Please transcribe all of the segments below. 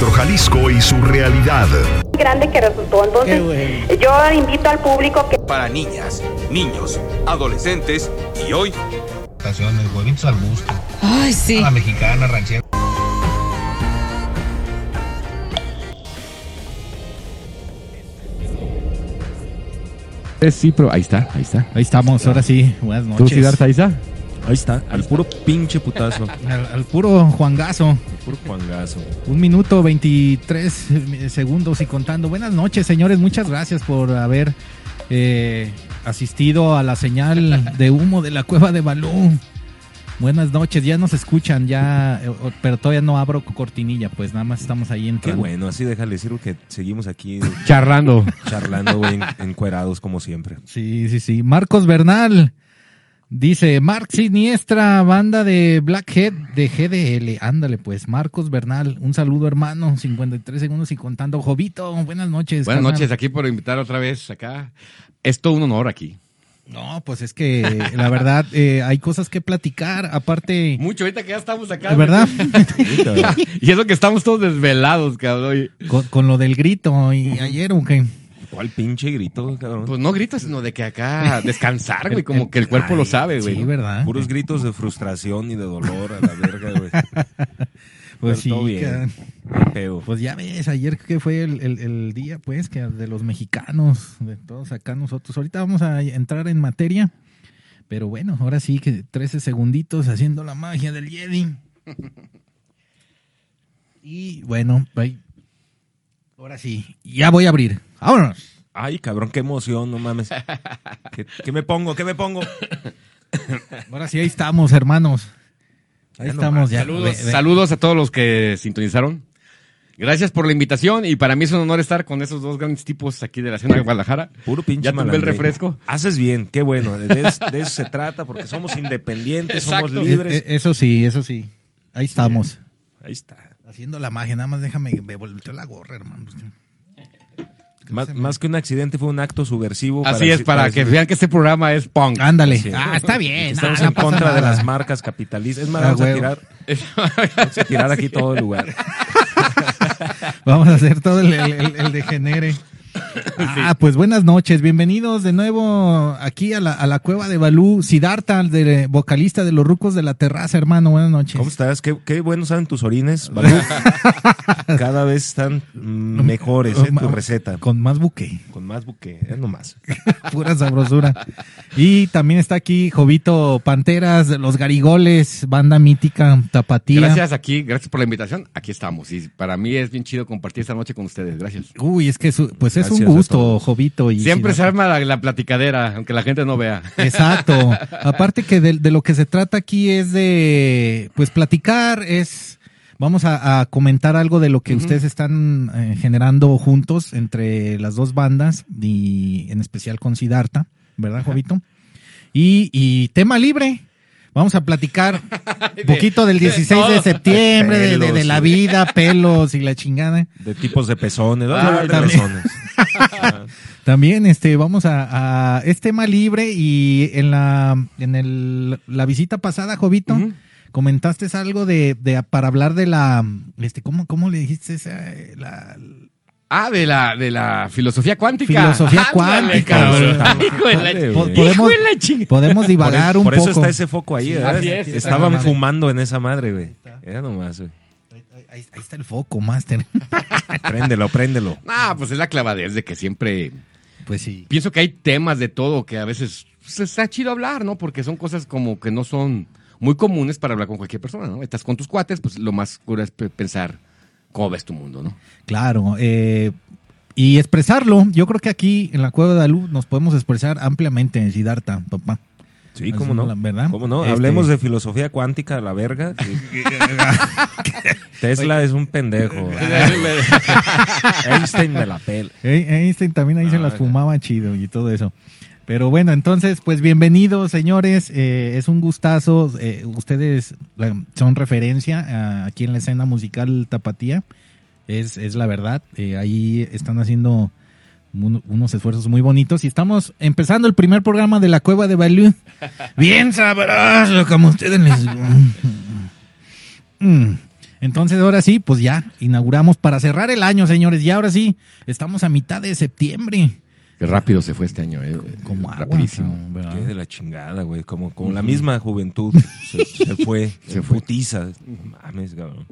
nuestro Jalisco y su realidad. grande que resultó. Entonces, yo invito al público que Para niñas, niños, adolescentes y hoy Estaciones, huevitos al gusto. Ay, sí. A la mexicana, ranchera. Eh, sí, pero ahí está, ahí está. Ahí estamos, ahora sí. Buenas ¿Tú, noches. Siddhartha, ahí está? Ahí está, al puro pinche putazo. Al, al puro Juangazo. Puro Juangazo. Un minuto 23 segundos y contando. Buenas noches, señores. Muchas gracias por haber eh, asistido a la señal de humo de la cueva de Balú. Buenas noches, ya nos escuchan, ya, eh, pero todavía no abro cortinilla, pues nada más estamos ahí Qué entrando. bueno, así déjale decir que seguimos aquí Charrando. charlando, güey, en- encuerados como siempre. Sí, sí, sí. Marcos Bernal dice, Mark Siniestra, banda de Blackhead de GDL. Ándale, pues, Marcos Bernal, un saludo, hermano. 53 segundos y contando. Jovito, buenas noches. Buenas carnal. noches, aquí por invitar otra vez acá. Es todo un honor aquí. No, pues es que la verdad eh, hay cosas que platicar. Aparte, Mucho, ahorita que ya estamos acá. ¿de verdad? y eso que estamos todos desvelados, cabrón. con, con lo del grito y ayer, ¿o qué? ¿Cuál pinche grito, cabrón? Pues no gritos, sino de que acá descansar, güey, como que el cuerpo lo sabe, güey. Sí, ¿verdad? Puros gritos de frustración y de dolor a la verga, güey. Pues Pero todo sí, bien. Pues ya ves, ayer que fue el, el- el día, pues, que de los mexicanos, de todos acá nosotros. Ahorita vamos a entrar en materia, pero bueno, ahora sí que 13 segunditos haciendo la magia del Jedi. Y bueno, ahora sí, ya voy a abrir. Vámonos. Ay, cabrón, qué emoción, no mames. ¿Qué, qué me pongo? ¿Qué me pongo? Ahora sí, ahí estamos, hermanos. Ahí Ya estamos nomás. ya. Saludos, Ve- ve- saludos a todos los que sintonizaron. Gracias por la invitación y para mí es un honor estar con esos dos grandes tipos aquí de la escena de Guadalajara. Puro pinche Ya tomé el refresco. Haces bien, qué bueno. De, es- de eso se trata, porque somos independientes, somos libres. Eh, eh, Eso sí, eso sí. Ahí estamos. Ahí está. Haciendo la magia, nada más déjame me volteo la gorra, hermano. Más, más que un accidente fue un acto subversivo. Así es, para que vean que este programa es punk. Ándale. Sí. Ah, está bien. Estamos no, en no contra de las marcas capitalistas. Es más, Ah, vamos a huevo. tirar, vamos a tirar aquí todo el lugar. Vamos a hacer todo el, el, el- el degenere. Ah, pues buenas noches, bienvenidos de nuevo aquí a la, a la cueva de Balú, Siddhartha, de, vocalista de los rucos de la terraza, hermano, buenas noches. ¿Cómo estás? Qué, qué buenos saben tus orines, Balú. Cada vez están mm, mejores, ¿eh? Tu receta. Con más buque, Con más buque, es nomás. pura sabrosura. Y también está aquí Jovito Panteras, los Garigoles, banda mítica, tapatía. Gracias aquí, gracias por la invitación. Aquí estamos. Y para mí es bien chido compartir esta noche con ustedes. Gracias. Uy, es que su- pues es un gusto. Jovito. Y Siempre se arma la, la platicadera, aunque la gente no vea. Exacto. Aparte que de, de lo que se trata aquí es de, pues platicar, es, vamos a, a comentar algo de lo que ustedes están eh, generando juntos entre las dos bandas y en especial con Siddhartha, ¿verdad, Jovito? Y, y tema libre. Vamos a platicar un poquito del 16 de septiembre, de, de- de la vida, pelos y la chingada. De tipos de pezones. Ah, de pezones. También este vamos a, a- es tema libre y en la en el, la visita pasada, Jovito, Ujú. comentaste algo de, de para hablar de la este cómo cómo le dijiste esa la Ah, de la, de la filosofía cuántica. Filosofía cuántica. Hijo de la- podemos Hijo de la ching- podemos divagar por, un por poco. eso está ese foco ahí, ¿verdad? así es. Estaban fumando en esa madre, güey. Era nomás, güey. Ahí, ahí está el foco, máster. Préndelo, préndelo. Ah, pues es la clavadez de que siempre Pues sí. pienso que hay temas de todo que a veces pues, está chido hablar, ¿no? Porque son cosas como que no son muy comunes para hablar con cualquier persona, ¿no? Estás con tus cuates, pues lo más cura es pe- pensar cómo ves tu mundo, ¿no? Claro, eh, y expresarlo. Yo creo que aquí en la Cueva de la Luz nos podemos expresar ampliamente en Siddhartha, papá. Sí, cómo no. verdad. ¿Cómo no? Este- Hablemos de filosofía cuántica a la verga. Tesla es un pendejo. Einstein me la pela. Eh, Einstein también ahí se las fumaba chido y todo eso. Pero bueno, entonces, pues bienvenidos, señores. Eh, es un gustazo. Eh, ustedes son referencia ah, aquí en la escena musical tapatía. Es, es la verdad. Eh, ahí están haciendo unos esfuerzos muy bonitos. Y estamos empezando el primer programa de la Cueva de Balú. Bien sabroso, como ustedes les... Mm. Entonces, ahora sí, pues ya inauguramos para cerrar el año, señores. Y ahora sí, estamos a mitad de septiembre. Qué rápido se fue este año, eh. Como agua, Rapidísimo. cabrón, ¿verdad? Qué de la chingada, güey. Como, como la misma juventud se, se fue. Se fue. putiza. Mames, cabrón.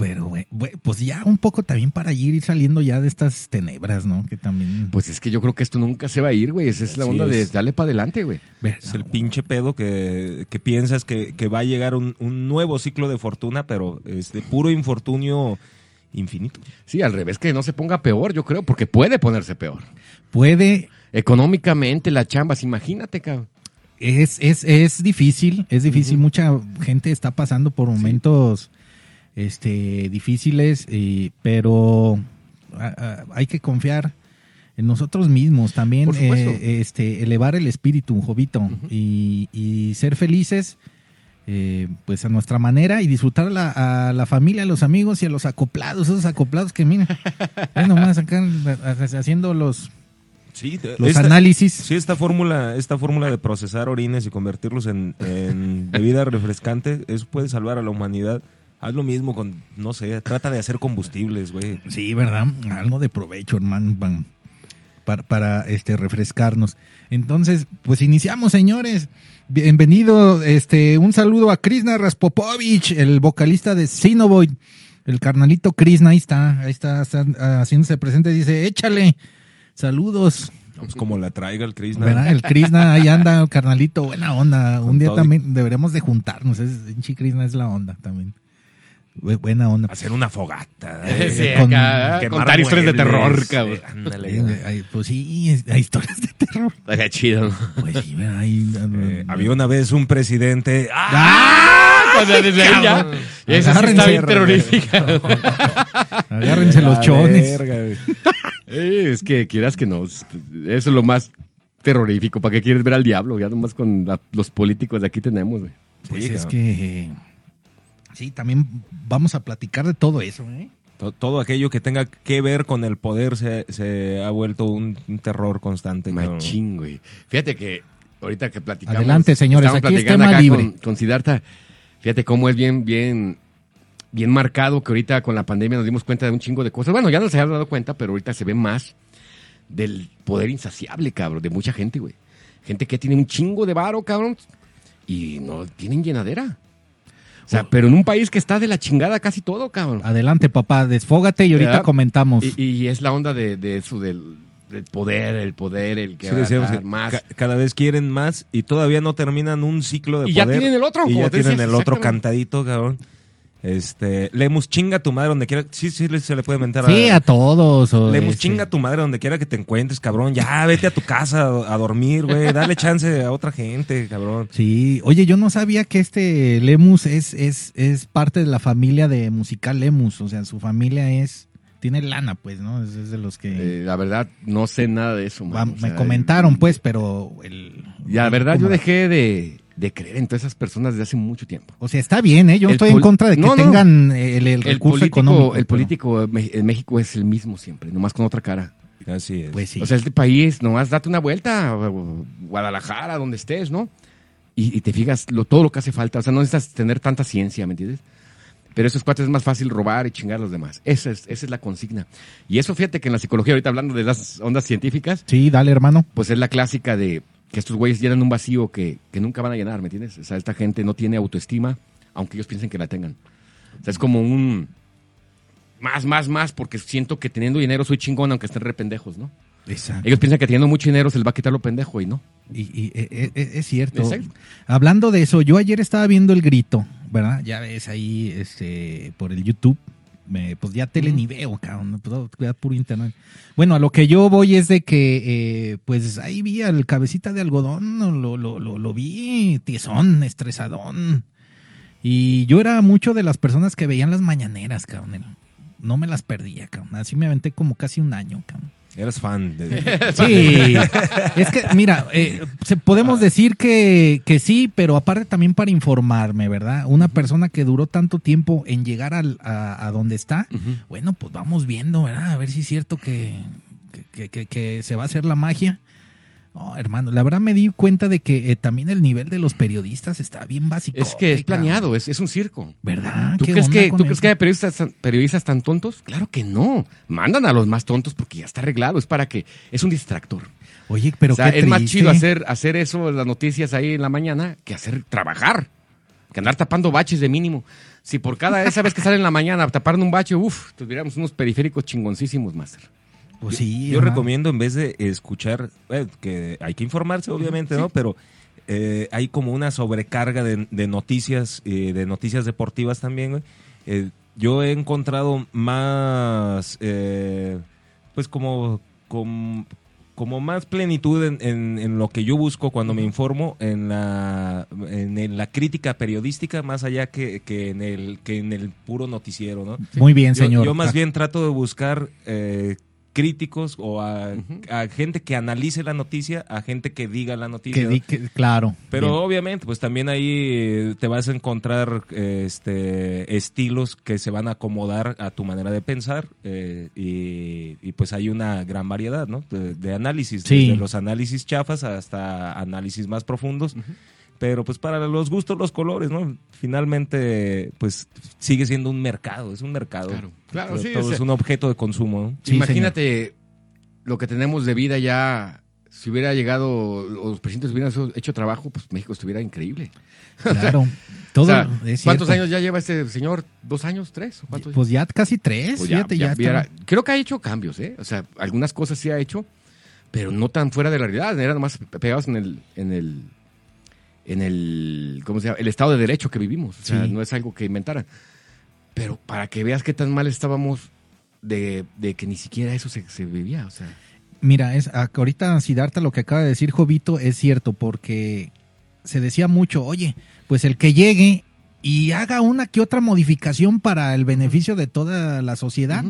Pero, güey, pues ya un poco también para ir saliendo ya de estas tenebras, ¿no? Que también... Pues es que yo creo que esto nunca se va a ir, güey. Esa es la Así onda de es. darle para adelante, güey. Es el pinche pedo que, que piensas que, que va a llegar un, un nuevo ciclo de fortuna, pero es de puro infortunio infinito. Sí, al revés, que no se ponga peor, yo creo, porque puede ponerse peor. Puede, Económicamente, las chambas, imagínate, cabrón. es, es, es difícil, es difícil. Mucha gente está pasando por momentos este, difíciles, y- pero ah, ah, hay que confiar en nosotros mismos también, eh, este, elevar el espíritu, Jovito, y, y ser felices. eh, pues a nuestra manera y disfrutar a la, a la familia, a los amigos y a los acoplados, esos acoplados que miren, nomás acá haciendo los, Sí, los esta- análisis. Sí, esta fórmula, esta fórmula de procesar orines y convertirlos en, en bebida refrescante, eso puede salvar a la humanidad. Haz lo mismo con, no sé, trata de hacer combustibles, güey. Sí, ¿verdad? Algo de provecho, hermano, para, para este, refrescarnos. Entonces, pues iniciamos, señores. Bienvenido, este, un saludo a Krishna Raspopovich, el vocalista de Sinovoid, el carnalito Krishna, ahí está, ahí está, está, haciéndose presente, dice, échale, saludos, Pues como la traiga el. ¿verdad? El Krishna, ahí anda, el carnalito, buena onda, un día también deberemos de juntarnos, es, Krishna es la onda también, buena onda. Hacer una fogata. Sí, eh, con- acá, quemar contar historias de terror, cabrón. ándale. Eh, Pues sí, hay historias de terror. Estaría chido, ¿no? Pues sí. Ahí, Eh, había una vez un presidente. ¡Ah! ¡Ah! Cuando desde ahí ya. Esa sí está bien Agárrense, terrorífica. Agárrense los chones. Eh, es que quieras que no. Eso es lo más terrorífico. ¿Para qué quieres ver al diablo? Ya nomás con la- los políticos de aquí tenemos, güey. Pues Sí, es cabrón. que. Sí, también vamos a platicar de todo eso, ¿eh? To- Todo aquello que tenga que ver con el poder se, se ha vuelto un, un terror constante. cabrón. Machín, güey. Fíjate que ahorita que platicamos. Adelante, señores, aquí es tema acá libre. Con, con Siddhartha. Fíjate cómo es bien, bien, bien marcado que ahorita con la pandemia nos dimos cuenta de un chingo de cosas. Bueno, ya nos habíamos dado cuenta, pero ahorita se ve más del poder insaciable, cabrón, de mucha gente, güey. Gente que tiene un chingo de varo, cabrón, y no tienen llenadera. O sea, pero en un país que está de la chingada casi todo, cabrón. Adelante, papá, desfógate y ahorita ¿Verdad? comentamos. Y, y es la onda de, de eso, del, del poder, el poder, el que Sí, va a decíamos dar que más. ca- cada vez quieren más y todavía no terminan un ciclo de Y ya poder. tienen el otro, Y ya tienen decías, el otro cantadito, cabrón. Este, Lemus, chinga tu madre donde quiera. Sí, sí, se le puede mentar sí, a todos. Lemus, este, chinga tu madre donde quiera que te encuentres, cabrón. Ya, vete a tu casa a, a dormir, güey. Dale chance a otra gente, cabrón. Sí, oye, yo no sabía que este Lemus es, es, es parte de la familia de musical Lemus. O sea, su familia es. Tiene lana, pues, ¿no? Es, es de los que. Eh, la verdad, no sé nada de eso, va- man. Me comentaron, pues, pero. El, Ya, la verdad, yo dejé de, de creer en todas esas personas desde hace mucho tiempo. O sea, está bien, ¿eh? Yo no El estoy en contra de que No, no. tengan el, el El recurso político, económico. el político en México es el mismo siempre, nomás con otra cara. Así es. Pues sí. O sea, este país, nomás date una vuelta Guadalajara, donde estés, ¿no? Y, y te fijas lo, todo lo que hace falta. O sea, no necesitas tener tanta ciencia, ¿me entiendes? Pero esos cuates es más fácil robar y chingar a los demás. Esa es, esa es la consigna. Y eso, fíjate que en la psicología, ahorita hablando de las ondas científicas, Sí, dale, hermano. pues es la clásica de que estos güeyes llenan un vacío que, que nunca van a llenar, ¿me entiendes? O sea, esta gente no tiene autoestima, aunque ellos piensen que la tengan. O sea, es como un más, más, más, porque siento que teniendo dinero soy chingón, aunque estén re pendejos, ¿no? Exacto. Ellos piensan que teniendo mucho dinero se les va a quitar lo pendejo y no. Y, y, e- e- e- es cierto. Exacto. Hablando de eso, yo ayer estaba viendo el grito, ¿verdad? Ya ves ahí este, por el YouTube. Me, pues ya tele ni veo, cabrón. Cuidar puro internet. Bueno, a lo que yo voy es de que, eh, pues ahí vi al cabecita de algodón, lo, lo, lo, lo vi tiesón, estresadón. Y yo era mucho de las personas que veían las mañaneras, cabrón. No me las perdía, cabrón. Así me aventé como casi un año, cabrón. Eras fan de. Sí, es que, mira, eh, podemos decir que, que sí, pero aparte también para informarme, ¿verdad? Una persona que duró tanto tiempo en llegar al- a, a donde está, bueno, pues vamos viendo, ¿verdad? A ver si es cierto que, que- que se va a hacer la magia. No, hermano, la verdad me di cuenta de que eh, también el nivel de los periodistas está bien básico. Es que es planeado, es, es un circo. ¿Verdad? ¿Tú ¿Qué crees, que, ¿tú crees que hay periodistas, tan- periodistas tan tontos? Claro que no. Mandan a los más tontos porque ya está arreglado. Es para que. Es un distractor. Oye, pero o sea, qué es más chido hacer, hacer eso, las noticias ahí en la mañana, que hacer trabajar. Que andar tapando baches de mínimo. Si por cada esa vez que sale en la mañana taparon un bache, uff, tuviéramos unos periféricos chingoncísimos, Master. Pues sí, Yo recomiendo en vez de escuchar, eh, que hay que informarse obviamente, ¿no? Pero eh, hay como una sobrecarga de, de noticias, eh, de noticias deportivas también, güey. Eh, yo he encontrado más, pues como, com- como más plenitud en, en- en lo que yo busco cuando me informo en la, en, la crítica periodística, más allá que, que en el, que en el puro noticiero, ¿no? Muy bien, Yo- señor. Yo, más bien trato de buscar críticos o a, a gente que analice la noticia, a gente que diga la noticia. que di- que- claro. Pero Bien. obviamente, pues también ahí eh, te vas a encontrar este estilos que se van a acomodar a tu manera de pensar eh, y, y, pues hay una gran variedad, ¿no? De, de análisis, Sí. desde los análisis chafas hasta análisis más profundos. Pero pues para los gustos, los colores, ¿no? Finalmente, pues sigue siendo un mercado, es un mercado. Claro, claro, sí, todo o sea- es un objeto de consumo, ¿no? Sí, Imagínate lo que tenemos de vida ya. Si hubiera llegado, los presidentes hubieran hecho trabajo, pues México estuviera increíble. Claro. Todo O sea, ¿Cuántos años ya lleva este señor? ¿Dos años? ¿Tres? ¿O cuántos? Pues ya casi tres, Pues ya- fíjate, ya ya, creo que ha hecho cambios, ¿eh? O sea, algunas cosas sí ha hecho, pero no tan fuera de la realidad. Eran nomás pegados en el, en el, en el, ¿cómo se llama? El Estado de Derecho que vivimos. O sea, Sí. no es algo que inventaran. Pero para que veas qué tan mal estábamos de, de que ni siquiera eso se, se vivía. O sea, Mira, es, ahorita Siddhartha lo que acaba de decir Jovito es cierto, porque se decía mucho, oye, pues el que llegue y haga una que otra modificación para el beneficio de toda la sociedad,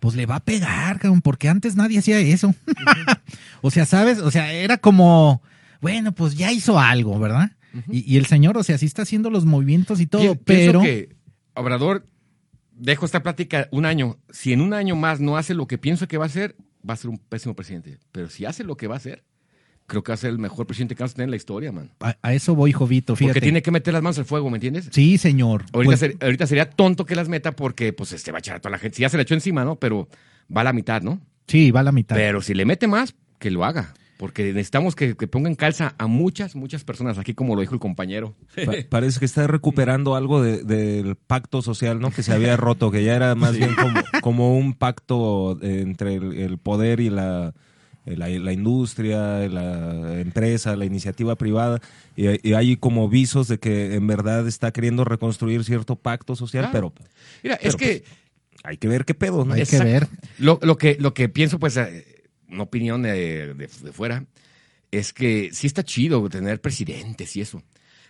pues le va a pegar, porque antes nadie hacía eso. o sea, ¿sabes? O sea, era como, bueno, pues ya hizo algo, ¿verdad? Y, y el señor, o sea, sí está haciendo los movimientos y todo, pero... que Obrador, dejo esta plática un año. Si en un año más no hace lo que pienso que va a hacer, va a ser un pésimo presidente. Pero si hace lo que va a hacer, creo que va a ser el mejor presidente que vamos a tener en la historia, man. A, a eso voy, Jovito, fíjate. Porque tiene que meter las manos al fuego, ¿me entiendes? Sí, señor. Ahorita, Pues, ser- ahorita sería tonto que las meta porque pues este va a echar a toda la gente. Si ya se le echó encima, ¿no? Pero va a la mitad, ¿no? sí, va a la mitad. Pero si le mete más, que lo haga. Porque necesitamos que, que ponga en calza a muchas, muchas personas, aquí como lo dijo el compañero. Pa- parece que está recuperando algo de- del pacto social, ¿no? Que se había roto, que ya era más bien como, como un pacto entre el, el poder y la, la, la industria, la empresa, la iniciativa privada. Y, y hay como visos de que en verdad está queriendo reconstruir cierto pacto social, Claro. pero Mira, Pero, es que hay que ver qué pedo, ¿no? Hay que ver. Lo, lo que, lo que pienso, pues, eh, una opinión de, de- fuera, es que sí está chido tener presidentes y eso,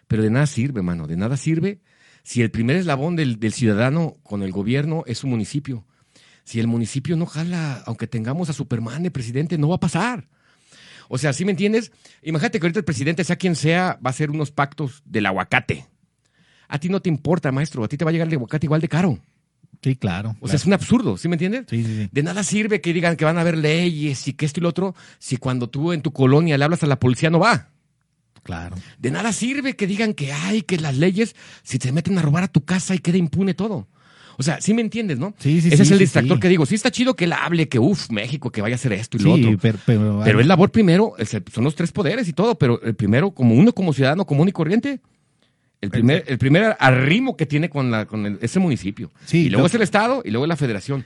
pero de nada sirve, mano, de nada sirve si el primer eslabón del, del ciudadano con el gobierno es su municipio. Si el municipio no jala, aunque tengamos a Superman de presidente, no va a pasar. O sea, ¿sí me entiendes? Imagínate que ahorita el presidente, sea quien sea, va a hacer unos pactos del aguacate. A ti no te importa, maestro, a ti te va a llegar el aguacate igual de caro. Sí, claro. O sea, es un absurdo, ¿sí me entiendes? Sí, sí, sí. De nada sirve que digan que van a haber leyes y que esto y lo otro, si cuando tú en tu colonia le hablas a la policía no va. Claro. De nada sirve que digan que hay, que las leyes, si te meten a robar a tu casa y queda impune todo. O sea, sí me entiendes, ¿no? Sí, sí, Ese sí, es el distractor sí. que digo. Sí está chido que él hable, que uff, México, que vaya a hacer esto y lo Sí, otro. pero, pero, Pero es labor primero, son los tres poderes y todo, pero el primero, como uno como ciudadano común y corriente, el primer, el primer arrimo que tiene con, la, con el- ese municipio. Sí, y luego lo- es el Estado y luego es la federación.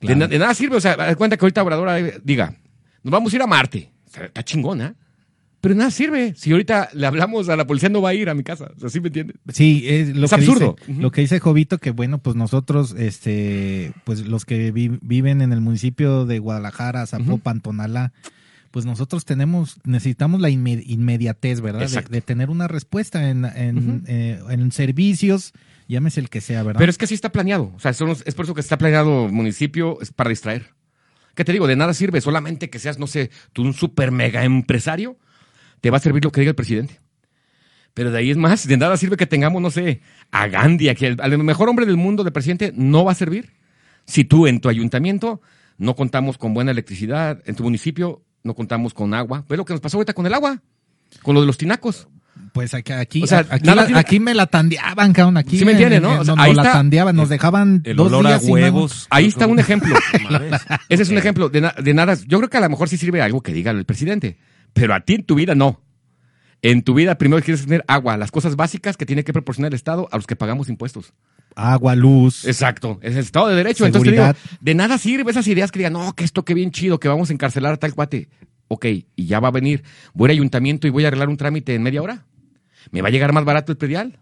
De, claro. de nada sirve, o sea, haz cuenta que ahorita Obrador eh, diga, nos vamos a ir a Marte. Está chingona. Pero de nada sirve. Si ahorita le hablamos a la policía, no va a ir a mi casa. O sea, ¿sí me entiendes? Sí, es lo Es que absurdo. Dice, Ujú. Lo que dice Jovito, que bueno, pues nosotros, este, pues los que vi- viven en el municipio de Guadalajara, Zapopan, Tonalá, pues nosotros tenemos, necesitamos la inme- inmediatez, ¿verdad? De, tener una respuesta en, en, eh, en servicios, llámese el que sea, ¿verdad? Pero es que así está planeado. O sea, los- es por eso que está planeado municipio, es para distraer. ¿Qué te digo? De nada sirve, solamente que seas, no sé, tú un super mega empresario, te va a servir lo que diga el presidente. Pero de ahí es más, de nada sirve que tengamos, no sé, a Gandhi, a que el, al mejor hombre del mundo de presidente, no va a servir. Si tú en tu ayuntamiento no contamos con buena electricidad, en tu municipio no contamos con agua. ¿Ves lo que nos pasó ahorita con el agua? Con lo de los tinacos. Pues aquí, aquí, O sea, aquí, nada la- tiene- aquí me la tandeaban, cabrón. Aquí Sí me entiende, ¿no? O sea, nos ahí la está- tandeaban, nos dejaban El dos olor a días agua. huevos. Ahí está un ejemplo. Ese es un ejemplo de, na- de nada. Yo creo que a lo mejor sí sirve algo que diga el presidente, pero a ti en tu vida no. En tu vida primero quieres tener agua, las cosas básicas que tiene que proporcionar el Estado a los que pagamos impuestos. Agua, luz. Exacto, es el Estado de Derecho. Seguridad. Entonces te digo, de nada sirve esas ideas que digan, no, que esto qué bien chido, que vamos a encarcelar a tal cuate. Ok, y ya va a venir, voy al ayuntamiento y voy a arreglar un trámite en media hora. ¿Me va a llegar más barato el predial?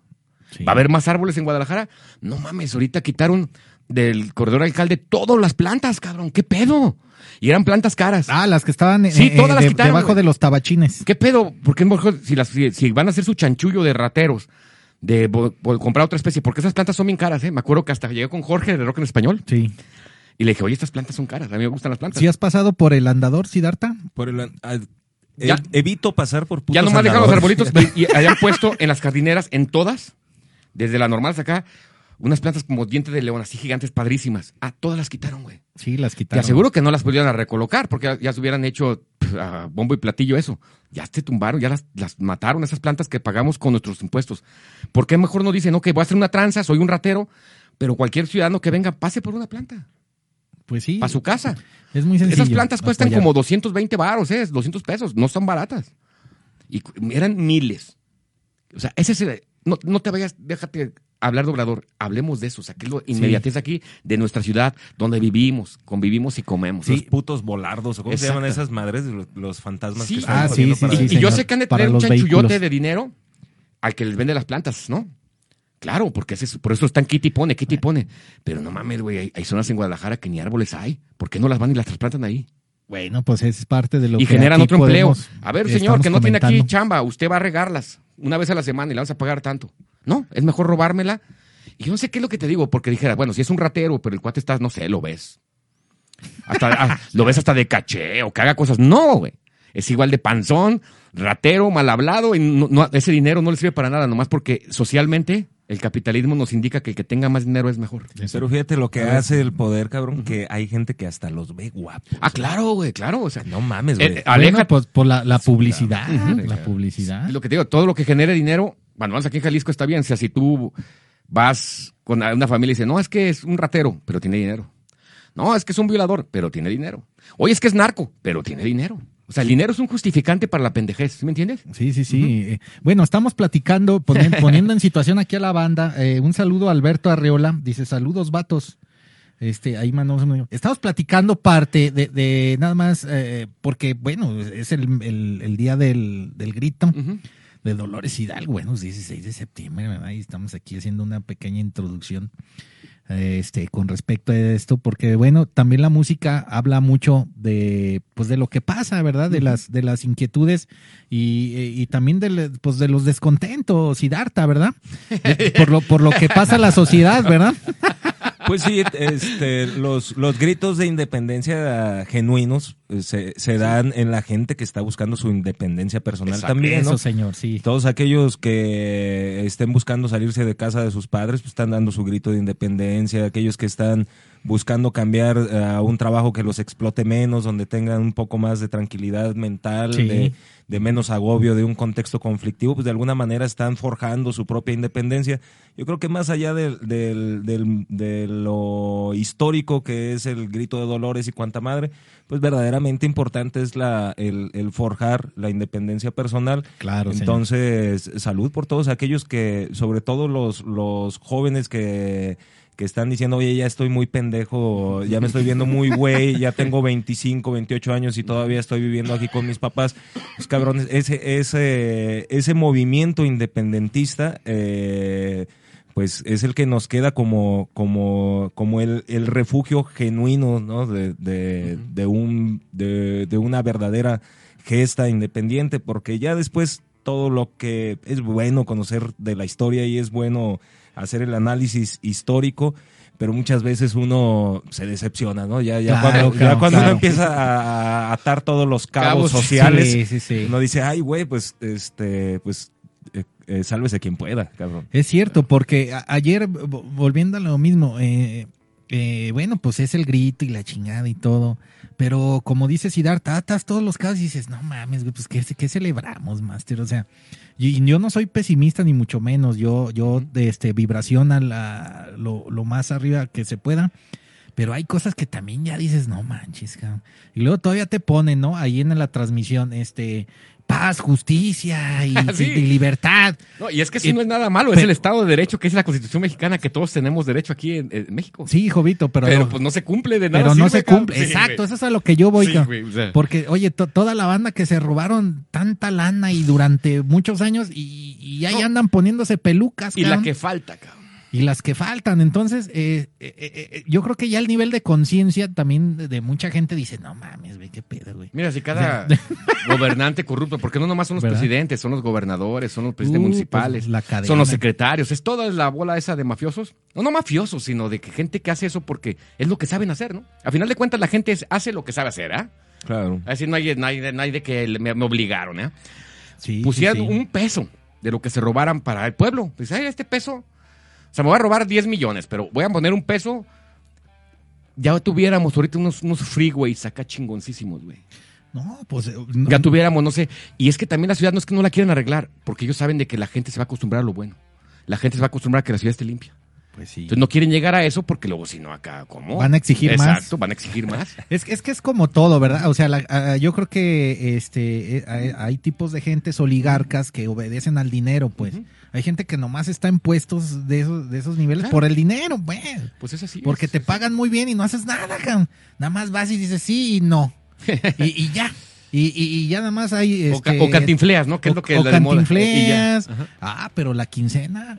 Sí. ¿Va a haber más árboles en Guadalajara? No mames, ahorita quitaron del corredor alcalde todas las plantas, cabrón. ¿Qué pedo? Y eran plantas caras. Ah, las que estaban Sí, eh, todas las de- quitaron, debajo de los tabachines. ¿Qué pedo? ¿Por qué mejor si, las, si, si van a hacer su chanchullo de rateros, de bo- bo- comprar otra especie? Porque esas plantas son bien caras, ¿eh? Me acuerdo que hasta llegué con Jorge de Rock en Español Sí. y le dije, oye, estas plantas son caras, a mí me gustan las plantas. ¿Sí has pasado por el andador, Sidarta? Por el, Ya- ev- evito pasar por putos ya nomás dejan los arbolitos y, y habían puesto en las jardineras, en todas, desde la normal hasta acá, unas plantas como dientes de león, así gigantes, padrísimas. Ah, todas las quitaron, güey. Sí, las Te quitaron. aseguro que no las pudieran recolocar porque ya, ya se hubieran hecho a bombo y platillo eso. Ya se tumbaron, ya las, las mataron esas plantas que pagamos con nuestros impuestos. ¿Por qué mejor no dicen, ok, voy a hacer una tranza, soy un ratero, pero cualquier ciudadano que venga pase por una planta, Pues sí. a su casa? Es muy sencillo. Esas plantas cuestan apoyar. como 220 baros, ¿eh? 200 pesos, no son baratas. Y eran miles. O sea, ese es el- no, no te vayas, déjate hablar de Obrador, hablemos de eso, lo inmediatez aquí de nuestra ciudad, donde vivimos, convivimos y comemos. Los putos volardos, ¿o cómo se llaman esas madres? Los, los fantasmas Sí. que están Ah, sí, sí, para- sí, y, y yo sé que han de tener un chanchullote de dinero al que les vende las plantas, ¿no? Claro, porque es- por eso están quita y pone, quita y pone. Pero no mames, güey, hay, hay zonas en Guadalajara que ni árboles hay. ¿Por qué no las van y las trasplantan ahí? Bueno, pues es parte de lo y que generan aquí otro empleo. A ver, estamos señor, que no tiene aquí chamba, usted va a regarlas una vez a la semana y le vamos a pagar tanto. No, es mejor robármela. Y yo no sé qué es lo que te digo, porque dijera, bueno, si es un ratero, pero el cuate está, no sé, lo ves. Hasta, lo ves hasta de caché o que haga cosas. No, güey. Es igual de panzón, ratero, mal hablado, y no- no- ese dinero no le sirve para nada, nomás porque socialmente el capitalismo nos indica que el que tenga más dinero es mejor. Pero fíjate lo que hace el poder, cabrón, que hay gente que hasta los ve guapos. Ah, claro, güey, claro. O sea, No mames, Eh, güey. eh, aleja- Bueno, pues por la, la publicidad. La publicidad. Lo que te digo, todo lo que genere dinero, bueno, vamos aquí en Jalisco está bien. O sea, si tú vas con una familia y dices, no, es que es un ratero, pero tiene dinero. No, es que es un violador, pero tiene dinero. Oye, es que es narco, pero tiene dinero. O sea, el dinero es un justificante para la pendejez, ¿sí me entiendes? Sí, sí, sí. Eh, Bueno, estamos platicando, poniendo en situación aquí a la banda. Eh, un saludo a Alberto Arreola. Dice, saludos, vatos. Este, ahí mandamos un- Estamos platicando parte de, de nada más, eh, porque, bueno, es el, el- el día del, del grito Ujú. De Dolores Hidalgo. Bueno, es 16 de septiembre, ¿verdad? Y estamos aquí haciendo una pequeña introducción este, con respecto a esto, porque, bueno, también la música habla mucho de, pues, de lo que pasa, ¿verdad? De las, de las inquietudes y, eh, y también de, pues, de los descontentos, Siddhartha, ¿verdad? De- por, lo, por lo que pasa la sociedad, ¿verdad? Pues sí, este, los, los gritos de independencia genuinos eh, se, se dan en la gente que está buscando su independencia personal Exacto. también, ¿no? Eso, señor, sí. Todos aquellos que estén buscando salirse de casa de sus padres, pues están dando su grito de independencia. Aquellos que están buscando cambiar eh, a un trabajo que los explote menos, donde tengan un poco más de tranquilidad mental, Sí. de, de menos agobio de un contexto conflictivo, pues de alguna manera están forjando su propia independencia. Yo creo que más allá del, del- de lo histórico que es el grito de Dolores y cuanta madre, pues verdaderamente importante es la, el, el forjar la independencia personal. Claro, señor. Entonces, salud por todos aquellos que, sobre todo los, los jóvenes que, que están diciendo, oye, ya estoy muy pendejo, ya me estoy viendo muy güey, ya tengo 25, 28 años y todavía estoy viviendo aquí con mis papás. Pues cabrones, ese, ese, ese movimiento independentista, eh, pues es el que nos queda como, como, como el, el refugio genuino, ¿no? De, de, de un, de, de una verdadera gesta independiente, porque ya después todo lo que es bueno conocer de la historia y es bueno hacer el análisis histórico, pero muchas veces uno se decepciona, ¿no? Ya, ya Claro, cuando, ya cuando claro. uno empieza a, atar todos los cabos, Cabos, sociales, Sí, sí, sí. uno dice, ay, güey, pues, este, pues, eh, eh, sálvese quien pueda, cabrón. Es cierto, porque ayer, vo- volviendo a lo mismo, eh, eh, bueno, pues es el grito y la chingada y todo. Pero como dice Siddhartha, atas todos los casos y dices, no mames, güey, pues ¿qué, qué celebramos, Master? O sea, y yo no soy pesimista ni mucho menos. Yo, yo, de este, vibración a la, lo, lo más arriba que se pueda. Pero hay cosas que también ya dices, no manches, cabrón. Y luego todavía te ponen, ¿no? Ahí en la transmisión, este, paz, justicia y, Sí. y libertad. No, y es que eso Y- no es nada malo, es el Estado de Derecho, que es la Constitución mexicana, que todos tenemos derecho aquí en, en México. Sí, Jovito, pero, pero pues no se cumple de nada. pero no se cumple. Sí, Exacto, eso es a lo que yo voy. Sí, cabrón. güey, o sea. Porque, oye, to- toda la banda que se robaron tanta lana y durante muchos años y, y ahí No. andan poniéndose pelucas. Y la que falta, cabrón. Y las que faltan. Entonces, eh, eh, eh, eh, yo creo que ya el nivel de conciencia también de, de mucha gente dice, no mames, güey, qué pedo, güey. Mira, si cada gobernante corrupto, porque no nomás son los ¿Verdad? presidentes, son los gobernadores, son los presidentes Uh, municipales, pues, la cadena. son los secretarios, es toda la bola esa de mafiosos. No, no mafiosos, sino de que gente que hace eso porque es lo que saben hacer, ¿no? A final de cuentas, la gente hace lo que sabe hacer, ¿ah? Claro. Así no hay, no hay, no hay de que me, me obligaron, ¿eh? Sí, sí. un peso de lo que se robaran para el pueblo. Pues, ay, este peso, o sea, me voy a robar 10 millones, pero voy a poner un peso. Ya tuviéramos ahorita unos, unos freeways acá chingoncísimos, güey. No, pues... eh, no- Ya tuviéramos, no sé. Y es que también la ciudad no es que no la quieran arreglar, porque ellos saben de que la gente se va a acostumbrar a lo bueno. La gente se va a acostumbrar a que la ciudad esté limpia. Pues sí. Entonces no quieren llegar a eso porque luego si no acá, ¿cómo? Van a exigir más. Exacto, van a exigir más. Es, es que es como todo, ¿verdad? O sea, la- ah, yo creo que este eh, hay, hay tipos de gentes oligarcas que obedecen al dinero, pues. Hay gente que nomás está en puestos de esos, de esos niveles Claro. por el dinero, pues. Pues es así. Porque es- te es- pagan muy bien y no haces nada, cabrón. Nada más vas y dices sí y no. y, y ya. Y, y- y ya nada más hay... O, ca- este, o cantinfleas, ¿no? Que es o- lo que o moda. cantinfleas. Ah, pero la quincena,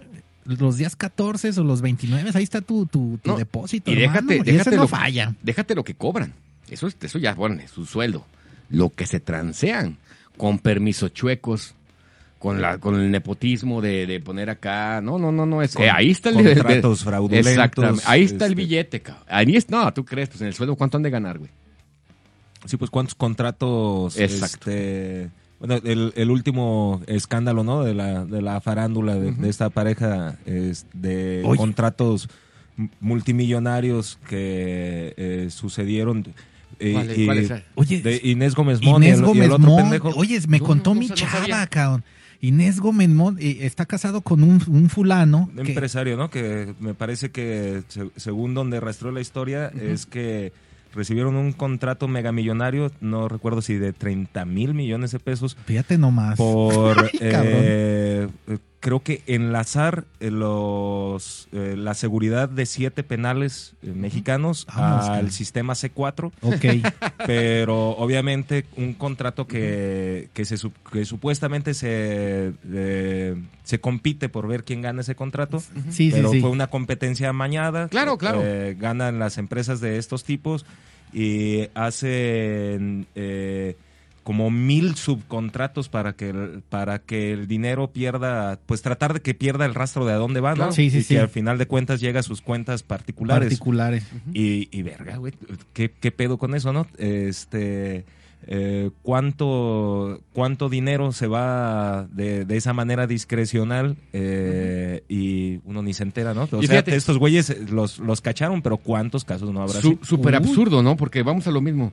los días 14 o los 29, ahí está tu, tu, tu No, depósito. y déjate, hermano, y déjate ese no lo, falla. Déjate lo que cobran. Eso, es- eso ya, bueno, es su sueldo. Lo que se transean con permisos chuecos, con la con el nepotismo de, de poner acá. No, no, no, no. Es, Con eh, ahí está el contratos fraudulentos, Exactamente. Ahí está el este. billete, cabrón. Ahí es, no, tú crees, pues en el sueldo, ¿cuánto han de ganar, güey? Sí, pues cuántos contratos. Exacto. este, bueno, el, el último escándalo, ¿no? De la, de la farándula de, de esta pareja es de Oye. contratos multimillonarios que eh, sucedieron. eh, ¿Cuál es- y-? Oye, de Inés Gómez Mon y Inés el, y Gómez el otro Mon, pendejo. oye, me No, contó no, mi no chava, cabrón. Inés Gómez Mon eh, está casado con un, un fulano. Un que- empresario, ¿no? Que me parece que, se- según donde rastreó la historia, es que recibieron un contrato megamillonario, no recuerdo si de 30 mil millones de pesos, fíjate nomás. por Ay, eh, creo que enlazar eh, los eh, la seguridad de siete penales eh, mexicanos Vamos, al sistema C4 Ok. pero obviamente un contrato que, que, se, que supuestamente se, eh, se compite por ver quién gana ese contrato, Sí, sí, pero sí. fue una competencia amañada. Claro, claro. Eh, ganan las empresas de estos tipos y hacen como mil subcontratos para que, el- para que el dinero pierda, pues tratar de que pierda el rastro de a dónde va, ¿no? Claro. Sí, sí, y sí. que al final de cuentas llega a sus cuentas particulares. Particulares. Y, y verga, güey, ¿qué, qué pedo con eso, no? Este, eh, ¿cuánto, ¿cuánto dinero se va de, de esa manera discrecional eh, y uno ni se entera, ¿no? O Y sea, fíjate- estos güeyes los, los cacharon, pero ¿cuántos casos no habrá? Súper absurdo, ¿no? Porque vamos a lo mismo.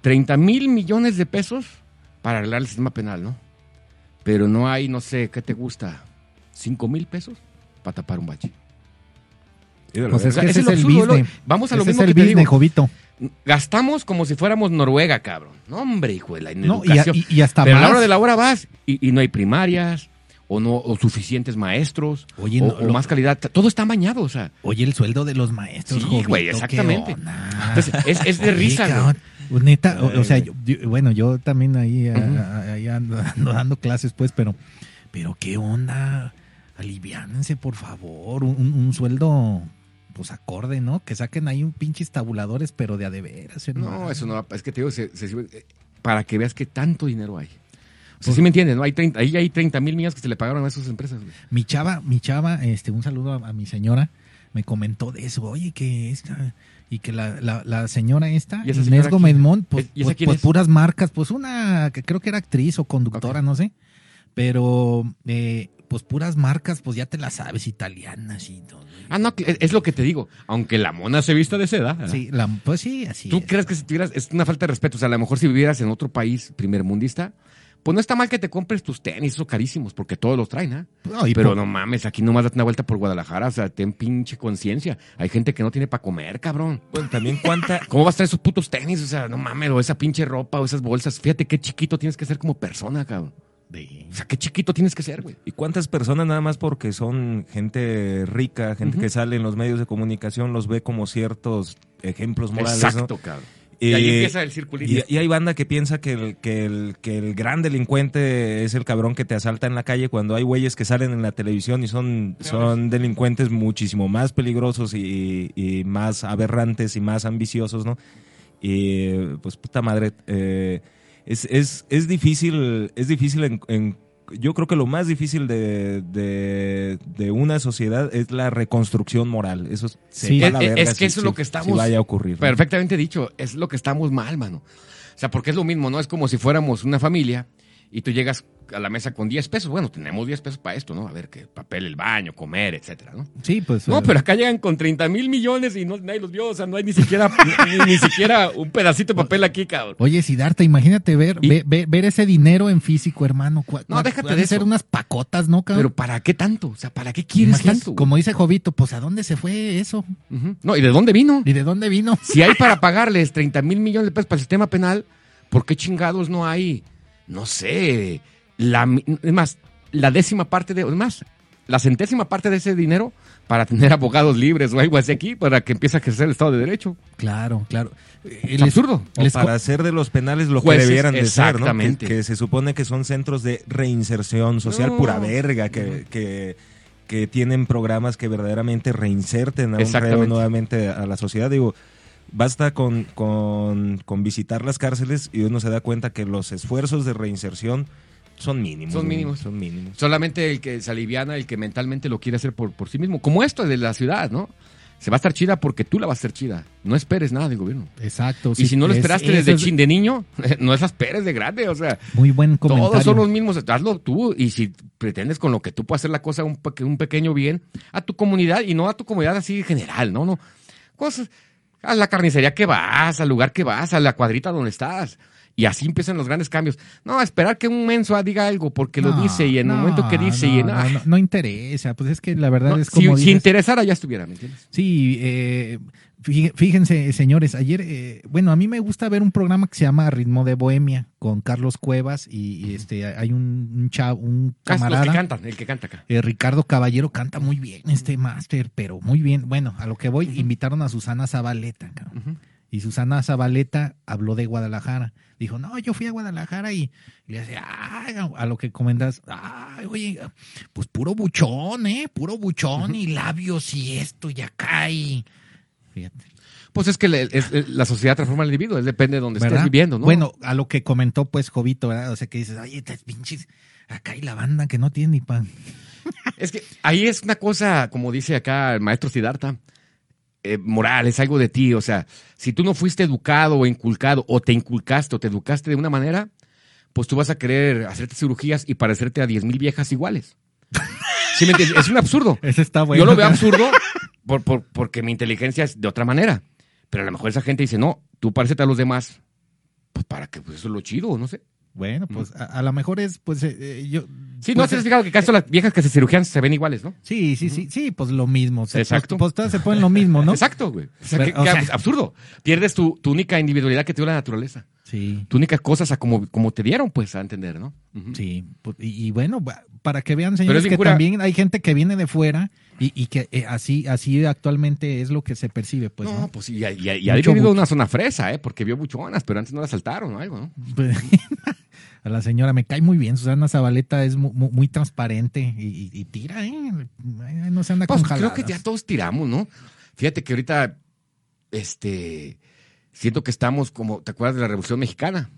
30 mil millones de pesos para arreglar el sistema penal, ¿no? Pero no hay, no sé, ¿qué te gusta? ¿5 mil pesos para tapar un bache? Pues es que ese ese es el absurdo, business. vamos a lo Ese mismo es que el te business, digo. Jovito. Gastamos como si fuéramos Noruega, cabrón. No, hombre, hijo de la en No, y, a- educación. y- y hasta Pero a la hora de la hora vas y, y no hay primarias o no o suficientes maestros Oye, o, no, o lo- más calidad. Todo está bañado, o sea. Oye, el sueldo de los maestros, Sí, güey, exactamente. Entonces, es, es de Oye, risa, güey. Pues, Neta, o, o sea, yo- yo- bueno, yo también ahí, a- ahí ando, ando dando clases, pues, pero, pero qué onda, aliviánense, por favor, un, un- un sueldo, pues, acorde, ¿no? Que saquen ahí un pinches tabuladores, pero de a de veras, hermano. No, eso no, es que te digo, se- se- eh, para que veas que tanto dinero hay. O sea, sí me entiendes, ¿no? Hay 30, ahí hay 30 mil millones que se le pagaron a esas empresas. güey. Mi chava, mi chava, este, un saludo a, a mi señora, me comentó de eso, oye, que esta, y que la, la, la señora esta, ¿Y esa Inés Gómez? Mont, pues, ¿Y esa pues, pues es? puras marcas, pues una que creo que era actriz o conductora, no sé, pero eh, pues puras marcas, pues ya te las sabes, italianas y todo. Ah, no, es es lo que te digo. Aunque la mona se vista de seda. ¿verdad? Sí, la- pues sí, así ¿Tú es. crees que si tuvieras, es una falta de respeto? O sea, a lo mejor si vivieras en otro país primermundista, pues no está mal que te compres tus tenis, esos carísimos, porque todos los traen, ¿ah? No, Pero por- no mames, aquí nomás date una vuelta por Guadalajara, o sea, ten pinche conciencia. Hay gente que no tiene para comer, cabrón. Bueno, también cuánta, ¿Cómo vas a traer esos putos tenis? O sea, no mames, o esa pinche ropa o esas bolsas. Fíjate qué chiquito tienes que ser como persona, cabrón. O sea, qué chiquito tienes que ser, güey. ¿Y cuántas personas nada más porque son gente rica, gente que sale en los medios de comunicación, los ve como ciertos ejemplos morales? ¿no? Exacto, cabrón. Y ahí empieza el circulito. Y, y hay banda que piensa que el, que, el, que el gran delincuente es el cabrón que te asalta en la calle cuando hay güeyes que salen en la televisión y son, son delincuentes muchísimo más peligrosos y, y más aberrantes y más ambiciosos, ¿no? Y pues puta madre, eh, es, es, es difícil, es difícil en, en- yo creo que lo más difícil de, de, de una sociedad es la reconstrucción moral. Eso se Sí. Es- es que eso es lo que si estamos- vaya a ocurrir. ¿no? Perfectamente dicho, es lo que estamos mal, mano. O sea, porque es lo mismo, ¿no? Es como si fuéramos una familia y tú llegas a la mesa con 10 pesos. Bueno, tenemos 10 pesos para esto, ¿no? A ver, que papel, el baño, comer, etcétera, ¿no? Sí, pues. No, eh, pero acá llegan con 30 mil millones y no, nadie los vio. O sea, no hay ni siquiera, ni, ni siquiera un pedacito de papel aquí, cabrón. Oye, Siddhartha, imagínate ver, Y- ver ese dinero en físico, hermano. No, déjate de ser unas pacotas, ¿no, cabrón? Pero ¿para qué tanto? O sea, ¿para qué quieres Imagínate, tanto? Como dice Jovito, pues ¿a dónde se fue eso? No, ¿y de dónde vino? ¿Y de dónde vino? Si hay para pagarles 30 mil millones de pesos para el sistema penal, ¿por qué chingados no hay, no sé, la, es más, la décima parte de, es más, la centésima parte de ese dinero para tener abogados libres o algo así aquí para que empiece a ejercer el Estado de Derecho? Claro, claro. Es absurdo. O les para hacer de los penales lo Jueces, que debieran de ser, ¿no? Que, exactamente. que se supone que son centros de reinserción social, No. pura verga, que, que, que tienen programas que verdaderamente reinserten a un reo nuevamente a la sociedad. Digo, basta con, con, con visitar las cárceles y uno se da cuenta que los esfuerzos de reinserción son mínimos. Son mínimos. Son mínimos. Solamente el que se aliviana, el que mentalmente lo quiere hacer por, por sí mismo, como esto de la ciudad, ¿no? Se va a estar chida porque tú la vas a hacer chida. No esperes nada del gobierno. Exacto. Y sí, si no lo es- esperaste desde es chin de niño, no esas esperes de grande, o sea, Muy buen comentario. Todos son los mismos, hazlo tú. Y si pretendes con lo que tú puedas hacer la cosa un, un pequeño bien a tu comunidad y no a tu comunidad así general, no, no. Cosas, a la carnicería que vas, al lugar que vas, a la cuadrita donde estás. Y así empiezan los grandes cambios. No, esperar que un menso diga algo porque lo No, dice y en el no, momento que dice y en... no, ay, no, no interesa, pues es que la verdad no, es si, como si dices- interesara ya estuviera, ¿me entiendes? Sí, eh, fí- fíjense, señores, ayer, eh, bueno, a mí me gusta ver un programa que se llama Ritmo de Bohemia con Carlos Cuevas y, y, este hay un, un chavo, un Ah, es los que camarada. cantan, el que canta acá. eh, Ricardo Caballero canta muy bien este máster, pero muy bien. Bueno, a lo que voy, invitaron a Susana Zabaleta. cabrón. Ujú. Y Susana Zabaleta habló de Guadalajara. Dijo, no, yo fui a Guadalajara y, y le decía, "Ay", a lo que comentas, ay, oye, pues puro buchón, ¿eh? Puro buchón y labios y esto y acá y... Fíjate. Pues es que le- es- la sociedad transforma al individuo, es depende de donde estés viviendo, ¿no? Bueno, a lo que comentó pues Jovito, ¿verdad? O sea, que dices, oye, estas pinches, acá hay la banda que no tiene ni pan. Es que ahí es una cosa, como dice acá el maestro Siddhartha, eh, moral, es algo de ti. O sea, si tú no fuiste educado o inculcado, o te inculcaste o te educaste de una manera, pues tú vas a querer hacerte cirugías y parecerte a 10 mil viejas iguales. ¿Sí me entiendes? Es un absurdo. Ese está bueno. Yo lo veo absurdo por, por- porque mi inteligencia es de otra manera. Pero a lo mejor esa gente dice, no, tú parecete a los demás. Pues para que, pues eso es lo chido, no sé. Bueno, pues a, a lo mejor es, pues eh, eh, yo... Sí, no pues, has fijado que casi todas las viejas que se cirugian se ven iguales, ¿no? Sí, sí, sí, sí, pues lo mismo. Se- Exacto. Pues, pues todas se ponen lo mismo, ¿no? Exacto, güey. O sea, Pero, que- o sea- absurdo. Pierdes tu, tu única individualidad que te dio la naturaleza. Sí, Tu única cosa, a como, como te dieron, pues, a entender, ¿no? Sí. pues, y, y bueno, para que vean, señores, que cura- también hay gente que viene de fuera y, y que eh, así, así actualmente es lo que se percibe, pues, no, ¿no? pues y, y, y ha vivido una zona fresa, ¿eh? Porque vio buchonas, pero antes no la saltaron o algo, ¿no? Pues, a la señora me cae muy bien. Susana Zabaleta es mu- mu- muy, transparente y, tira, ¿eh? No se anda Pues con creo que jaladas. ya todos tiramos, ¿no? Fíjate que ahorita, este, siento que estamos como, ¿te acuerdas de la Revolución Mexicana?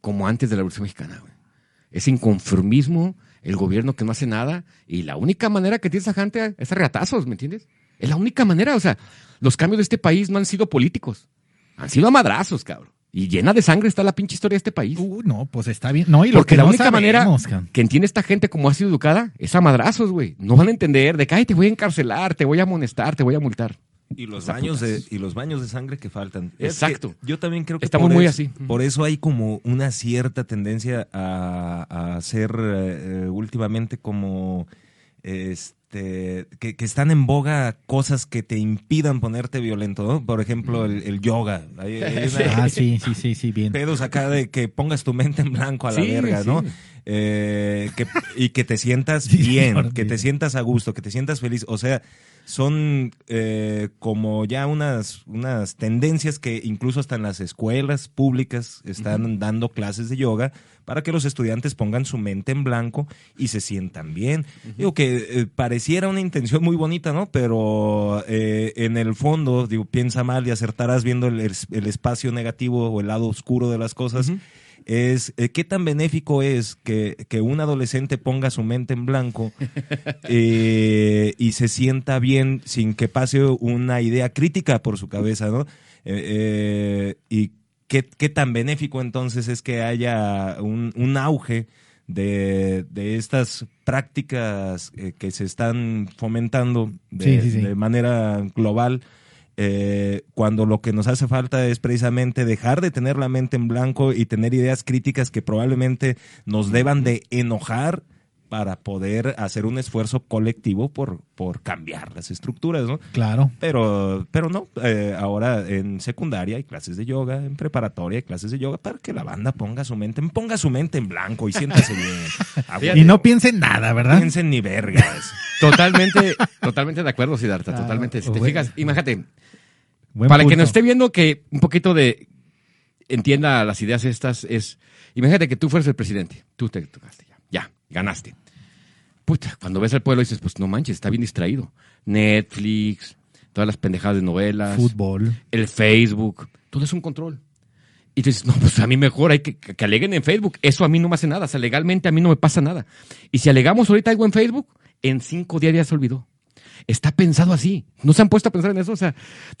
Como antes de la Revolución Mexicana, güey. Ese inconformismo, el gobierno que no hace nada, y la única manera que tiene esa gente es a reatazos, ¿me entiendes? Es la única manera, o sea, los cambios de este país no han sido políticos, han sido a madrazos, cabrón. Y llena de sangre está la pinche historia de este país. Uh, no, pues está bien. No, y lo Porque que la no única manera sabemos, que entiende esta gente como ha sido educada es a madrazos, güey. No van a entender de que, ay, te voy a encarcelar, te voy a amonestar, te voy a multar. Y los baños de, y los baños de sangre que faltan. Es Exacto. que yo también creo que Estamos por muy eso- así. Por eso hay como una cierta tendencia a, a hacer eh, últimamente como este que, que están en boga cosas que te impidan ponerte violento, ¿no? Por ejemplo, el, el yoga. Hay, hay una- Ah, sí, sí, sí, sí, bien. pedos acá de que pongas tu mente en blanco a la Sí, verga, sí. ¿no? Eh, que- y que te sientas bien, que te sientas a gusto, que te sientas feliz. O sea, son eh, como ya unas, unas tendencias que incluso hasta en las escuelas públicas están dando clases de yoga para que los estudiantes pongan su mente en blanco y se sientan bien. Digo que eh, pareciera una intención muy bonita, ¿no? Pero eh, en el fondo, digo, piensa mal y acertarás viendo el, el espacio negativo o el lado oscuro de las cosas. Es eh, qué tan benéfico es que, que un adolescente ponga su mente en blanco eh, y se sienta bien sin que pase una idea crítica por su cabeza, ¿no? Eh, y qué, qué tan benéfico entonces es que haya un, un auge de, de estas prácticas que se están fomentando de, Sí, sí, sí. de manera global. Eh, cuando lo que nos hace falta es precisamente dejar de tener la mente en blanco y tener ideas críticas que probablemente nos deban de enojar para poder hacer un esfuerzo colectivo por, por cambiar las estructuras, ¿no? Claro. Pero, pero no, eh, ahora en secundaria hay clases de yoga, en preparatoria hay clases de yoga para que la banda ponga su mente, ponga su mente en blanco y siéntase bien. Y no piensen nada, ¿verdad? piensen ni vergas. Totalmente, totalmente de acuerdo, Siddhartha, totalmente. Si te bueno. fijas, imagínate, Buen para que punto. nos esté viendo que un poquito de entienda las ideas estas es, imagínate que tú fueras el presidente, tú te tocaste ya, ya, ganaste. Puta, cuando ves al pueblo dices, pues no manches, está bien distraído. Netflix, todas las pendejadas de novelas, Fútbol. el Facebook, todo es un control. Y tú dices, no, pues a mí mejor hay que, que aleguen en Facebook. Eso a mí no me hace nada. O sea, legalmente a mí no me pasa nada. Y si alegamos ahorita algo en Facebook, en cinco días ya se olvidó. Está pensado así. ¿No se han puesto a pensar en eso? O sea,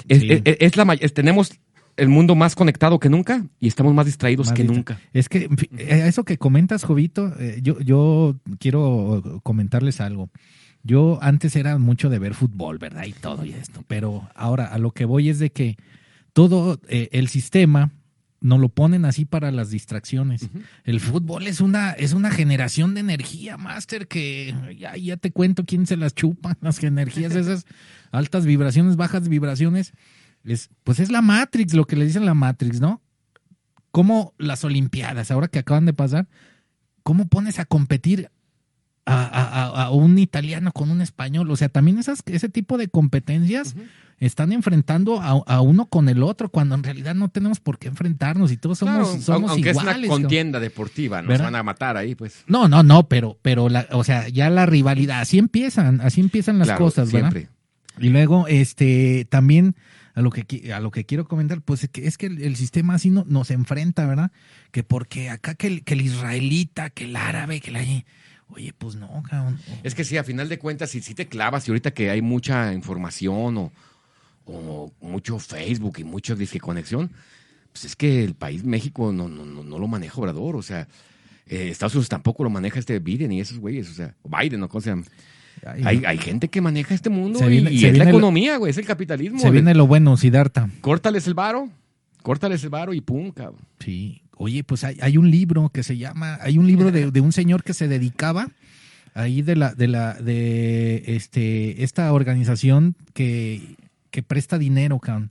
es, Sí. es- es la, tenemos el mundo más conectado que nunca y estamos más distraídos Más que nunca. Es que eh, eso que comentas, Jovito, eh, yo, yo quiero comentarles algo. Yo antes era mucho de ver fútbol, ¿verdad? Y todo y esto. Pero ahora a lo que voy es de que todo eh, el sistema nos lo ponen así para las distracciones. El fútbol es una, es una generación de energía, Master, que ya, ya te cuento quién se las chupa, las energías esas altas vibraciones, bajas vibraciones. Es, pues es la Matrix, lo que le dicen la Matrix, ¿no? cómo las Olimpiadas, ahora que acaban de pasar, cómo pones a competir a, a- a- un italiano con un español. O sea, también esas, ese tipo de competencias están enfrentando a, a uno con el otro, cuando en realidad no tenemos por qué enfrentarnos y todos somos, Claro, somos aunque es iguales. una cabrón. contienda deportiva, nos ¿Verdad? van a matar ahí, pues. No, no, no, pero, pero la, o sea, ya la rivalidad, así empiezan, así empiezan las Claro, cosas, ¿verdad? siempre. Y luego, este, también a lo que a lo que quiero comentar, pues es que, es que el, sistema así no, nos enfrenta, ¿verdad? Que porque acá que el, que el israelita, que el árabe, que la oye, pues no, cabrón. Es que sí, a final de cuentas, si, te clavas y ahorita que hay mucha información o, o mucho Facebook y mucha disque conexión, pues es que el país México no, no, no, no lo maneja Obrador, o sea, eh, Estados Unidos tampoco lo maneja este Biden y esos güeyes, o sea, Biden o cómo. Ay, Hay, hay gente que maneja este mundo Se y- viene- y, se es la economía, güey, es el capitalismo. se viene lo bueno, Siddhartha. Córtales el varo, córtales el varo y pum, cabrón. Sí. Oye, pues hay, hay un libro que se llama, hay un libro de, de un señor que se dedicaba ahí de la, de la, de este, esta organización que, que presta dinero, cabrón.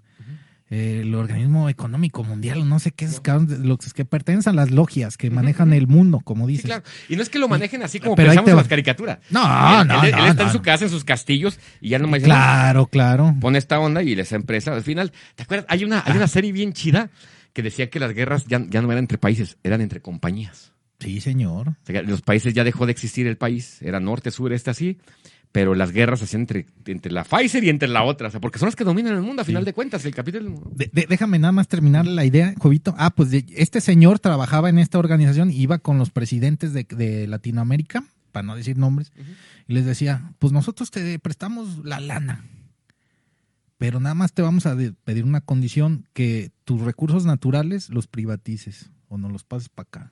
Eh, el organismo económico mundial, no sé qué es, los que pertenecen a las logias que manejan el mundo, como Sí, dices. claro. Y no es que lo manejen así como Pero pensamos en las caricaturas. No, él, no, él- no, él está no, en su no. casa, en sus castillos, y ya nomás dice, Claro, claro. pone esta onda y esa empresa, al final, ¿te acuerdas? Hay una, hay una serie bien chida que decía que las guerras ya, ya no eran entre países, eran entre compañías. Sí, señor. O sea, que los países ya dejó de existir el país, era norte, sur, este, así, pero las guerras hacían entre, entre la Pfizer y entre la otra, o sea, porque son las que dominan el mundo, a final de cuentas, el capítulo. De- de- déjame nada más terminar la idea, Jovito. Ah, pues de- este señor trabajaba en esta organización, iba con los presidentes de, de Latinoamérica, para no decir nombres, y les decía, pues nosotros te prestamos la lana, pero nada más te vamos a pedir una condición, que tus recursos naturales los privatices o no los pases para acá.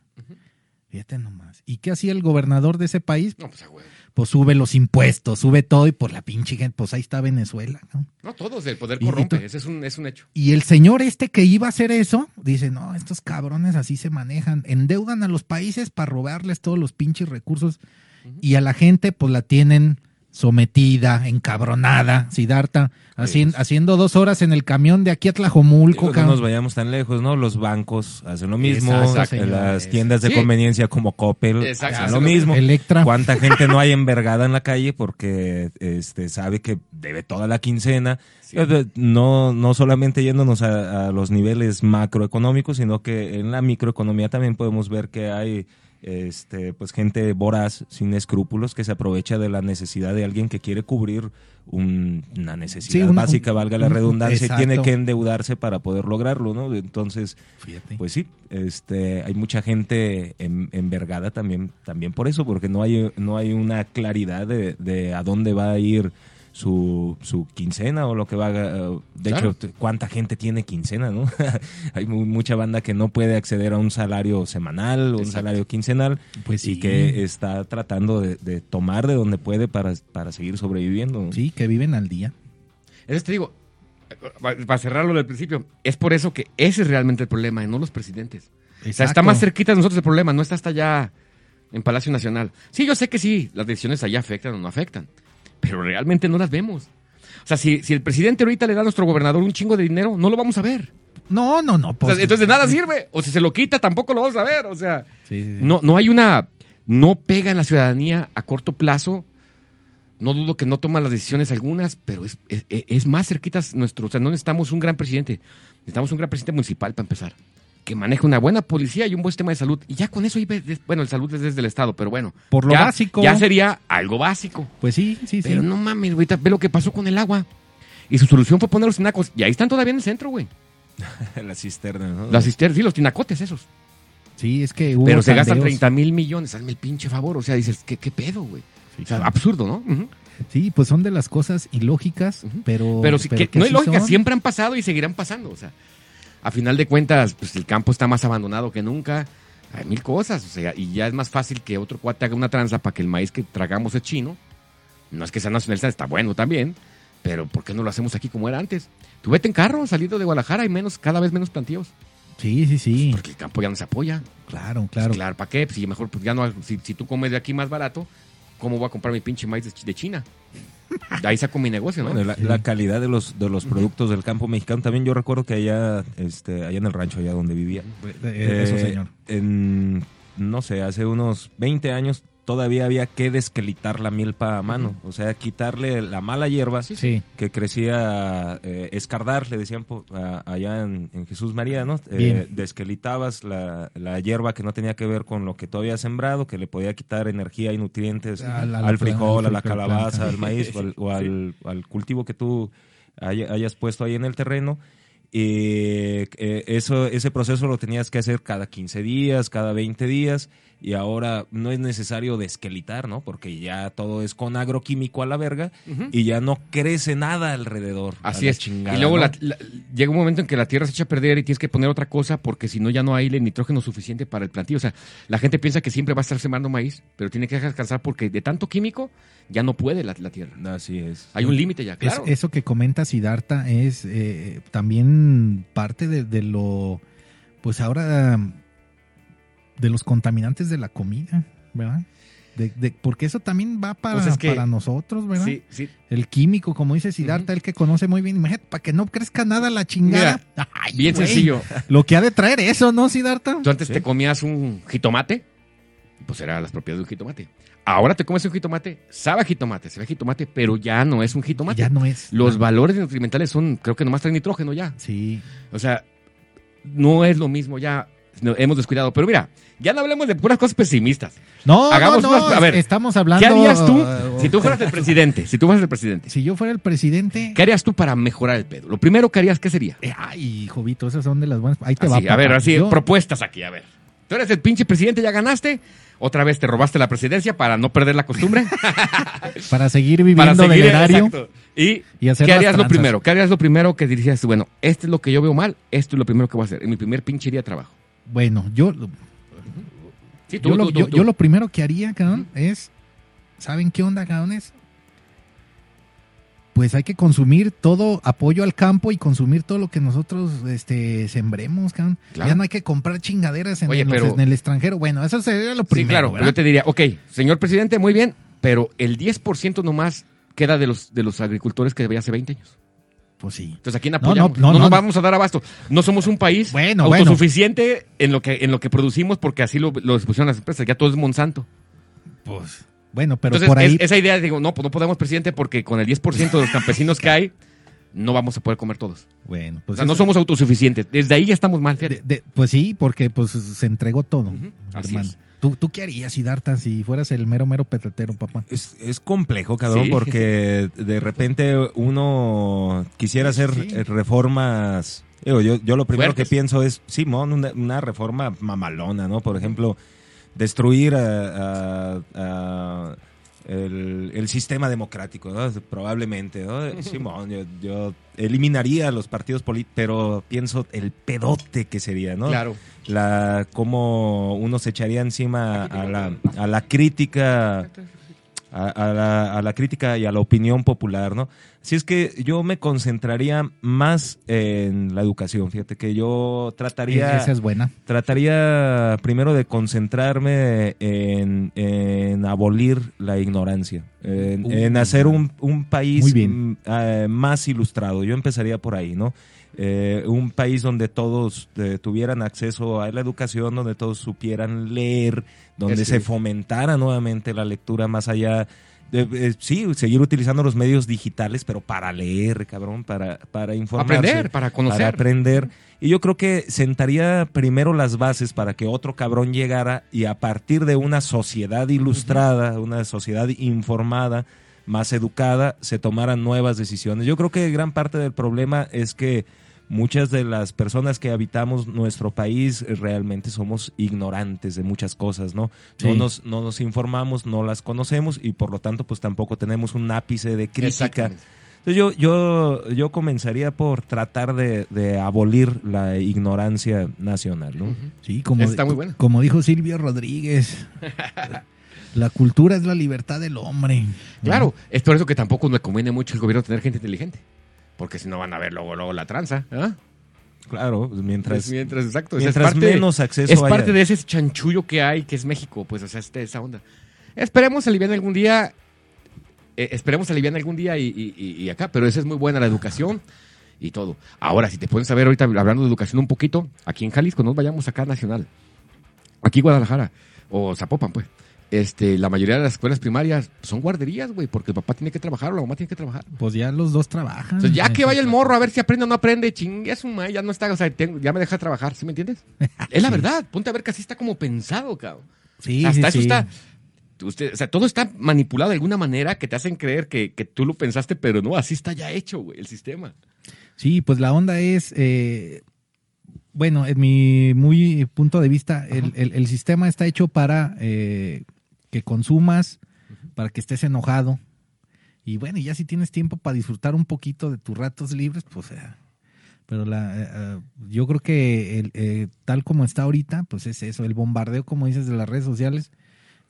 Fíjate nomás. ¿Y qué hacía el gobernador de ese país? No, pues, huevo. Pues sube los impuestos, sube todo y por la pinche gente, pues ahí está Venezuela, ¿no? No, todos, el poder corrompe, ese es un, es un hecho. Y el señor este que iba a hacer eso, dice, no, estos cabrones así se manejan, endeudan a los países para robarles todos los pinches recursos y a la gente pues la tienen sometida, encabronada, Sidarta, haci- haciendo dos horas en el camión de aquí a Tlajomulco. No nos vayamos tan lejos, ¿no? Los bancos hacen lo mismo, Exacto, señor. las tiendas de Sí. conveniencia como Coppel Exacto. hacen lo mismo. Electra. ¿Cuánta gente no hay envergada en la calle porque este sabe que debe toda la quincena? Eh, No, no solamente yéndonos a, a los niveles macroeconómicos, sino que en la microeconomía también podemos ver que hay este pues gente voraz, sin escrúpulos, que se aprovecha de la necesidad de alguien que quiere cubrir un- una necesidad Sí, básica, valga la un- redundancia, y tiene que endeudarse para poder lograrlo, ¿no? Entonces, Fíjate. pues sí, este, hay mucha gente en- envergada también, también por eso, porque no hay, no hay una claridad de, de a dónde va a ir su, su quincena o lo que va a... De Claro. hecho, ¿cuánta gente tiene quincena, no? hay mu- mucha banda que no puede acceder a un salario semanal o un salario quincenal Pues sí. y que está tratando de, de tomar de donde puede para, para seguir sobreviviendo. ¿no? Sí, que viven al día. Entonces te digo, pa- para cerrarlo del principio, es por eso que ese es realmente el problema, y no los presidentes. O sea, está más cerquita de nosotros el problema, no está hasta allá en Palacio Nacional. Sí, yo sé que sí, las decisiones allá afectan o no afectan, pero realmente no las vemos. O sea, si, si el presidente ahorita le da a nuestro gobernador un chingo de dinero, no lo vamos a ver. No, no, no. O pues- sea, entonces de nada sirve. O si se lo quita, tampoco lo vamos a ver. O sea, Sí, sí, sí. no, no hay una. No pega en la ciudadanía a corto plazo. No dudo que no toma las decisiones algunas, pero es, es, es más cerquitas nuestro. O sea, no necesitamos un gran presidente. Necesitamos un gran presidente municipal para empezar. Que maneje una buena policía y un buen sistema de salud. Y ya con eso, ahí ves- bueno, el salud es desde el Estado, pero bueno. Por lo ya- básico. Ya sería algo básico. Pues sí, sí, sí. Pero no mames, güey, ve lo que pasó con el agua. Y su solución fue poner los tinacos. Y ahí están todavía en el centro, güey. La cisterna, ¿no? Las cisternas, sí, los tinacotes esos. Sí, es que hubo Pero se gastan tandeos. 30 mil millones, hazme el pinche favor. O sea, dices, ¿qué, qué pedo, güey? Sí, O sea, sí. absurdo, ¿no? Sí, pues son de las cosas ilógicas, pero... Pero, sí que, no hay sí lógica, son. siempre han pasado y seguirán pasando. O sea, a final de cuentas, pues el campo está más abandonado que nunca. Hay mil cosas, o sea, y ya es más fácil que otro cuate haga una tranza para que el maíz que tragamos es chino. No es que sea nacionalista, está bueno también, pero ¿por qué no lo hacemos aquí como era antes? Tú vete en carro, salido de Guadalajara, hay menos, cada vez menos plantíos. Sí, sí, sí. Porque el campo ya no se apoya. Claro, claro. Claro, ¿para qué? Si mejor, pues ya no, si, si tú comes de aquí más barato, ¿cómo voy a comprar mi pinche maíz de China? Ahí saco mi negocio, ¿no? Bueno, la, la calidad de los de los productos del campo mexicano también yo recuerdo que allá este allá en el rancho allá donde vivía Eh, Eso, eh, señor. en no sé hace unos 20 años todavía había que desquelitar la milpa a mano. O sea quitarle la mala hierba Sí, que crecía eh, escardar le decían po- a- allá en, en Jesús María no Eh, desquelitabas la, la hierba que no tenía que ver con lo que tú habías sembrado que le podía quitar energía y nutrientes la- al frijol a la calabaza al maíz o al, o al- al cultivo que tú haya- hayas puesto ahí en el terreno. Y eh, eso, ese proceso lo tenías que hacer cada 15 días, cada 20 días, y ahora no es necesario desquelitar, ¿no? Porque ya todo es con agroquímico a la verga y ya no crece nada alrededor. Así la es. chingada, y luego ¿no? la- la- llega un momento en que la tierra se echa a perder y tienes que poner otra cosa porque si no ya no hay el nitrógeno suficiente para el plantío. O sea, la gente piensa que siempre va a estar sembrando maíz, pero tiene que descansar porque de tanto químico ya no puede la, la tierra. Así es. Hay un límite ya, Es- claro. eso que comenta Siddhartha es eh, también parte de, de lo, pues ahora, de los contaminantes de la comida, ¿verdad? De, de- porque eso también va para, Pues es que- para nosotros, ¿verdad? Sí, sí. El químico, como dice Siddhartha, el que conoce muy bien, imagínate, para que no crezca nada la chingada. Ay, Bien sencillo. Lo que ha de traer eso, ¿no, Siddhartha? Tú antes te comías un jitomate, pues eran las propiedades de un jitomate. Ahora te comes un jitomate, sabe a jitomate, se ve jitomate, pero ya no es un jitomate. Ya no es. Los valores nutrimentales son, creo que nomás traen nitrógeno ya. Sí. O sea, no es lo mismo ya. No- hemos descuidado. Pero mira, ya no hablemos de puras cosas pesimistas. No, Hagamos no, no, unas- a ver, estamos hablando... ¿Qué harías tú uh, si tú fueras el presidente? Si tú fueras el presidente. Si yo fuera el presidente... ¿Qué harías tú para mejorar el pedo? Lo primero que harías, ¿qué sería? Eh, Ay, Jovito, esas son de las buenas. Ahí te Así, va. a ver, así, Yo- propuestas aquí, a ver. Tú eres el pinche presidente, ya ganaste. Otra vez te robaste la presidencia para no perder la costumbre. Para seguir viviendo para seguir, del erario. exacto. Y, y hacer ¿qué harías lo primero? ¿Qué harías lo primero que dirías, bueno, esto es lo que yo veo mal, esto es lo primero que voy a hacer? En mi primer pinche día de trabajo. Bueno, yo, Sí, yo, lo, yo- yo lo primero que haría, cabrón, es, ¿saben qué onda, cabrones? Pues hay que consumir todo apoyo al campo y consumir todo lo que nosotros este, sembremos, cabrón. Claro. Ya no hay que comprar chingaderas en, Oye, los- pero- en el extranjero. Bueno, eso sería lo Sí, primero. claro, ¿verdad? yo te diría, ok, señor presidente, muy bien, pero el 10% nomás queda de los, de los agricultores que había hace 20 años. Pues sí. Entonces, ¿a quién No, apoyamos? no, No, no, nos no. vamos a dar abasto. No somos un país Bueno, bueno. autosuficiente en lo que en lo que producimos porque así lo, lo expusieron las empresas. Ya todo es Monsanto. Pues, bueno, pero Entonces, por ahí... es- esa idea, digo, no, pues no podemos, presidente, porque con el 10% de los campesinos que hay, no vamos a poder comer todos. Bueno, O pues sea, no somos autosuficientes. Desde ahí ya estamos mal, fíjate. de- de- pues sí, porque pues se entregó todo, Ujú, así hermano. es. ¿Tú, ¿Tú qué harías, Siddhartha, si fueras el mero, mero petatero, papá? Es, es complejo, cabrón, Sí. porque de repente uno quisiera hacer Sí. reformas. Digo, yo, yo lo primero Fuertes. que pienso es, Simón, una, una reforma mamalona, ¿no? Por ejemplo, destruir a- a- a el, el sistema democrático, ¿no? Probablemente, ¿no? Simón, yo, yo eliminaría los partidos políticos, pero pienso el pedote que sería, ¿no? Claro. la cómo uno se echaría encima a la, a la crítica a, a la, a la crítica y a la opinión popular, ¿no? Así es que yo me concentraría más en la educación, fíjate que yo trataría Esa es buena. trataría primero de concentrarme en, en abolir la ignorancia, en, Uh, en hacer un, un país bien. mm, eh, más ilustrado. Yo empezaría por ahí, ¿no? Eh, un país donde todos eh, tuvieran acceso a la educación, donde todos supieran leer, donde se fomentara nuevamente la lectura más allá. De, eh, sí, seguir utilizando los medios digitales, pero para leer, cabrón, para, para informarse Aprender, para conocer. para aprender. Y yo creo que sentaría primero las bases para que otro cabrón llegara y a partir de una sociedad ilustrada, una sociedad informada, más educada, se tomaran nuevas decisiones. Yo creo que gran parte del problema es que muchas de las personas que habitamos nuestro país realmente somos ignorantes de muchas cosas, ¿no? No, nos, no nos informamos, no las conocemos y por lo tanto pues tampoco tenemos un ápice de crítica. Entonces yo, yo, yo comenzaría por tratar de, de abolir la ignorancia nacional, ¿no? Sí, como, Está muy buena. como dijo Silvio Rodríguez, la cultura es la libertad del hombre. Claro, es por eso que tampoco me conviene mucho el gobierno tener gente inteligente. Porque si no van a ver luego, luego la tranza. ¿ah? Claro, pues mientras, Pues mientras, exacto. mientras es parte, menos acceso es haya. parte de ese chanchullo que hay, que es México, pues, o sea, este- esa onda. Esperemos aliviar algún día, eh, esperemos aliviar algún día y, y- y- y acá, pero esa es muy buena la educación y todo. Ahora, si te pueden saber ahorita hablando de educación un poquito, aquí en Jalisco, no vayamos acá a Nacional, aquí Guadalajara, o Zapopan, pues. Este, la mayoría de las escuelas primarias son guarderías, güey, porque el papá tiene que trabajar o la mamá tiene que trabajar. Pues ya los dos trabajan. Entonces, ya que vaya el es- morro a ver si aprende o no aprende, chingue a su madre, ya no está, o sea, tengo- ya me deja trabajar, ¿sí me entiendes? Es la verdad, ponte a ver que así está como pensado, cabrón. Sí, Hasta sí, eso sí. está, usted, o sea, todo está manipulado de alguna manera que te hacen creer que, que tú lo pensaste, pero no, así está ya hecho, güey, el sistema. Sí, pues la onda es, eh, bueno, en mi muy punto de vista, el, el- el sistema está hecho para eh, que consumas, para que estés enojado. Y bueno, y ya si tienes tiempo para disfrutar un poquito de tus ratos libres, pues... eh, pero la, eh, eh, yo creo que el, eh, tal como está ahorita, pues es eso, el bombardeo, como dices, de las redes sociales.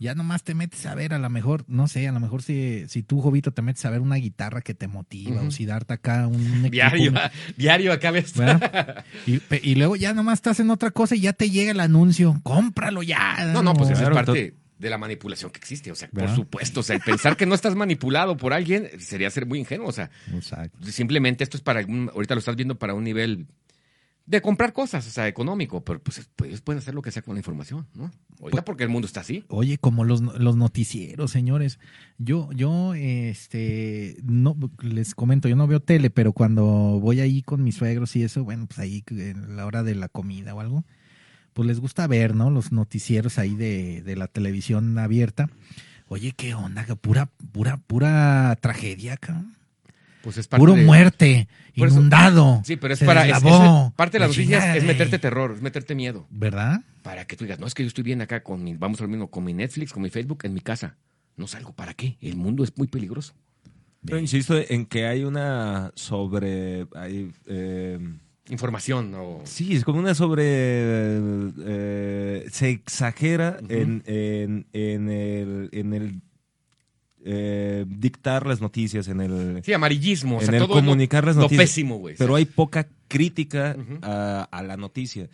Ya nomás te metes a ver, a lo mejor, no sé, a lo mejor si, si tú, Jovito, te metes a ver una guitarra que te motiva, o si darte acá un equipo, Diario, un- diario acá ves. Y, y luego ya nomás estás en otra cosa y ya te llega el anuncio. Cómpralo ya. No, no, pues es parte de la manipulación que existe, o sea, por supuesto, o sea, el pensar que no estás manipulado por alguien sería ser muy ingenuo, o sea, Exacto. simplemente esto es para algún, ahorita lo estás viendo para un nivel de comprar cosas, o sea, económico, pero pues, pues ellos pueden hacer lo que sea con la información, ¿no? Ahorita porque el mundo está así. Oye, como los, los noticieros, señores. Yo, yo, este, no, les comento, yo no veo tele, pero cuando voy ahí con mis suegros y eso, bueno, pues ahí en la hora de la comida o algo, pues les gusta ver, ¿no? Los noticieros ahí de, de la televisión abierta. Oye, ¿qué onda? Pura, pura, pura tragedia, cabrón. Pues es parte Puro de- muerte, Por eso- inundado. Sí, pero es se para. es- es- parte de la las noticias es meterte terror, es meterte miedo. ¿Verdad? para que tú digas, no, es que yo estoy bien acá con mi, vamos a lo mismo, con mi Netflix, con mi Facebook, en mi casa. No salgo, ¿para qué? El mundo es muy peligroso. Yo insisto en que hay una sobre... Hay, eh, Información o... Sí, es como una sobre... eh, se exagera en, en, en el, en el eh, dictar las noticias, en el, Sí, amarillismo. o en sea, el todo lo- comunicar las lo noticias. pésimo, güey. Pero hay poca crítica a la noticia.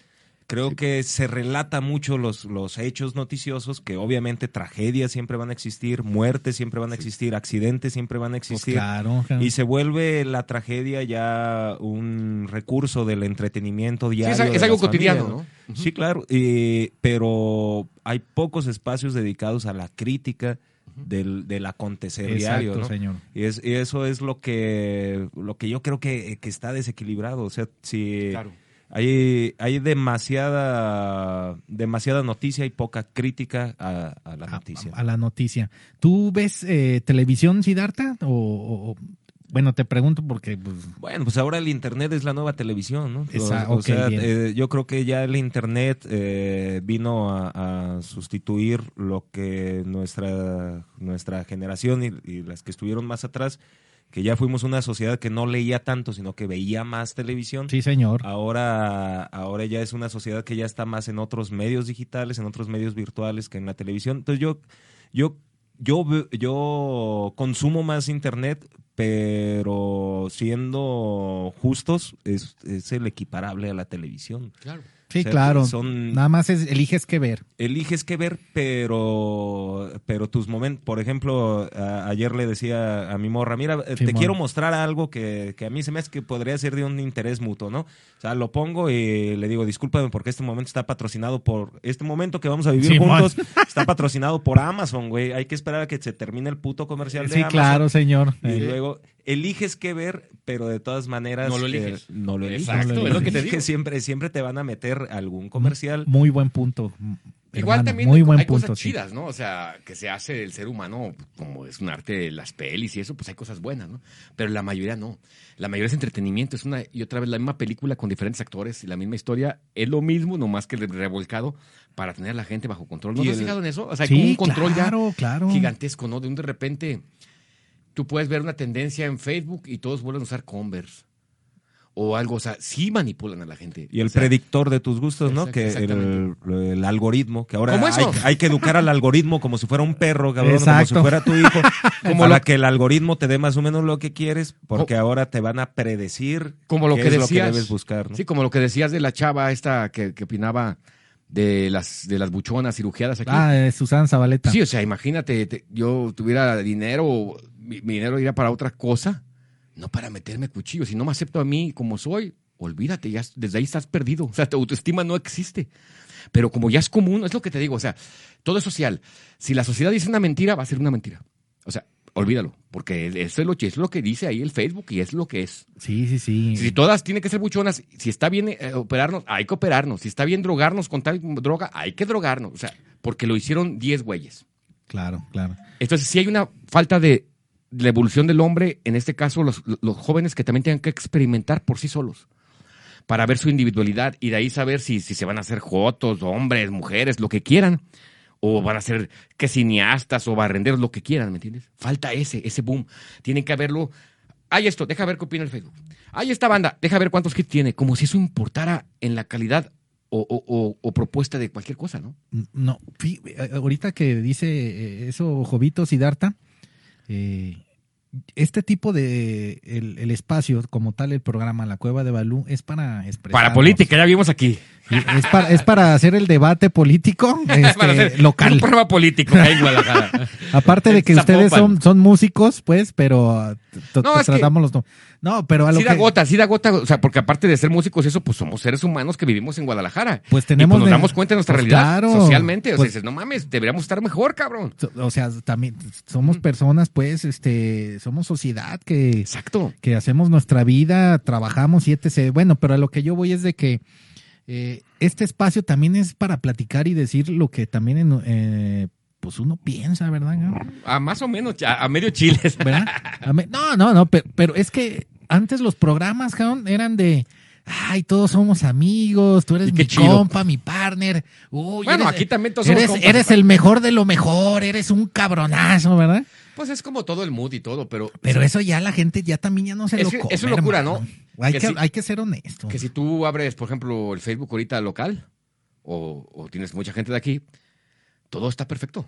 Creo que se relata mucho los, los hechos noticiosos, que obviamente tragedias siempre van a existir, muertes siempre van a existir, accidentes siempre van a Pues existir. claro. claro. Y se vuelve la tragedia ya un recurso del entretenimiento Sí, diario. es, es de algo cotidiano, familias, ¿no? Sí, claro, eh, pero hay pocos espacios dedicados a la crítica del, del acontecer diario. ¿no? señor. Y, es, y eso es lo que, lo que yo creo que, que está desequilibrado. O sea, si Claro. Hay, hay demasiada, demasiada noticia y poca crítica a, a la noticia. A, la noticia. ¿Tú ves eh, televisión, Siddhartha? O, o- bueno, te pregunto porque pues, Bueno, pues ahora el Internet es la nueva televisión, ¿no? Esa- o, sea, eh, yo creo que ya el Internet eh, vino a, a sustituir lo que nuestra, nuestra generación y, y las que estuvieron más atrás, que ya fuimos una sociedad que no leía tanto, sino que veía más televisión. sí, señor. Ahora, ahora ya es una sociedad que ya está más en otros medios digitales, en otros medios virtuales que en la televisión. Entonces yo, yo, yo, yo consumo más internet, pero siendo justos, es, es el equiparable a la televisión. Claro. Sí, o sea, claro. son- Nada más es, eliges qué ver. Eliges qué ver, pero, pero tus momentos, por ejemplo, a- ayer le decía a mi morra, mira, te quiero mostrar algo que, que a mí se me hace que podría ser de un interés mutuo, ¿no? O sea, lo pongo y le digo, discúlpame porque este momento está patrocinado por, este momento que vamos a vivir juntos está patrocinado por Amazon, güey. Hay que esperar a que se termine el puto comercial de Sí, Amazon. claro, señor. Y luego eliges qué ver, pero de todas maneras No lo eh, eliges. no lo eliges. Exacto, No lo es lo que te digo. siempre, siempre te van a meter algún comercial. Muy buen punto. Igual hermano, también muy hay, buen hay punto, cosas chidas, ¿no? O sea, que se hace del ser humano, como es un arte de las pelis y eso, pues hay cosas buenas, ¿no? Pero la mayoría no. La mayoría es entretenimiento, es una y otra vez la misma película con diferentes actores y la misma historia. Es lo mismo, nomás que revolcado para tener a la gente bajo control. ¿No Y te has el- fijado en eso? O sea, hay Sí, como un control claro, ya claro. gigantesco, ¿no? De un de repente, tú puedes ver una tendencia en Facebook y todos vuelven a usar Converse. O algo, o sea, sí manipulan a la gente. Y el O sea, predictor de tus gustos, ¿no? Que el, algoritmo, que ahora ¿Cómo hay, eso? hay que educar al algoritmo como si fuera un perro, cabrón, como si fuera tu hijo, Como para lo- que el algoritmo te dé más o menos lo que quieres, porque ahora te van a predecir como lo qué que es decías. lo que debes buscar, ¿no? Sí, como lo que decías de la chava esta que, que opinaba de las, de las buchonas cirugiadas aquí. Ah, eh, Susana Zabaleta. sí, o sea, imagínate, te- yo tuviera dinero, mi, mi dinero iría para otra cosa, no para meterme cuchillo. Si no me acepto a mí como soy, olvídate, ya desde ahí estás perdido. O sea, tu autoestima no existe. Pero como ya es común, es lo que te digo, o sea, todo es social. Si la sociedad dice una mentira, va a ser una mentira. O sea, olvídalo, porque eso es lo, que- es lo que dice ahí el Facebook y es lo que es. Sí, sí, sí. Si todas tienen que ser buchonas, si está bien eh, operarnos, hay que operarnos. Si está bien drogarnos con tal droga, hay que drogarnos. O sea, porque lo hicieron 10 güeyes. Claro, claro. Entonces, si hay una falta de la evolución del hombre, en este caso, los, los jóvenes que también tengan que experimentar por sí solos para ver su individualidad y de ahí saber si, si se van a hacer jotos, hombres, mujeres, lo que quieran. O van a ser que cineastas o barrenderos, lo que quieran, ¿me entiendes? Falta ese, ese boom. Tienen que haberlo. Hay esto, deja ver qué opina el Facebook. Hay esta banda, deja ver cuántos hits tiene. Como si eso importara en la calidad o, o- o- o propuesta de cualquier cosa, ¿no? No, fí- eh, ahorita que dice eh, eso Jovito Sidarta, eh, este tipo de el, el espacio como tal el programa La Cueva de Balú es para expresar Para política, ya vimos aquí. Es para es para hacer el debate político este, local Un programa político en Guadalajara. aparte de que En ustedes Zapopan. son son músicos pues pero ah, No, es tratamos los no no pero a lo Sí da que gota, sí da gota, o sea, porque aparte de ser músicos, eso, pues somos seres humanos que vivimos en Guadalajara. Pues tenemos Y, nos de- damos cuenta de nuestra pues realidad claro, socialmente. O sea, pues- dices, no mames, deberíamos estar mejor, cabrón. o sea también somos personas pues este somos sociedad que Exacto. que hacemos nuestra vida, trabajamos y etc. Bueno, pero a lo que yo voy es de que eh, este espacio también es para platicar y decir lo que también eh, pues uno piensa, ¿verdad? A más o menos, a, a medio chiles. ¿Verdad? A me- No, no, no, pero, pero es que antes los programas, cabrón, eran de ay, todos somos amigos, tú eres mi chido. compa, mi partner. Uy, Bueno, eres- aquí también todos somos eres, compas, eres ¿verdad? el mejor de lo mejor, eres un cabronazo, ¿verdad? Pues es como todo el mood y todo, pero. Pero eso ya la gente ya también ya no se Es lo come, es una locura, hermano. ¿no? Hay Que hay que ser honesto. Que si tú abres, por ejemplo, el Facebook ahorita local, o, o tienes mucha gente de aquí, todo está perfecto.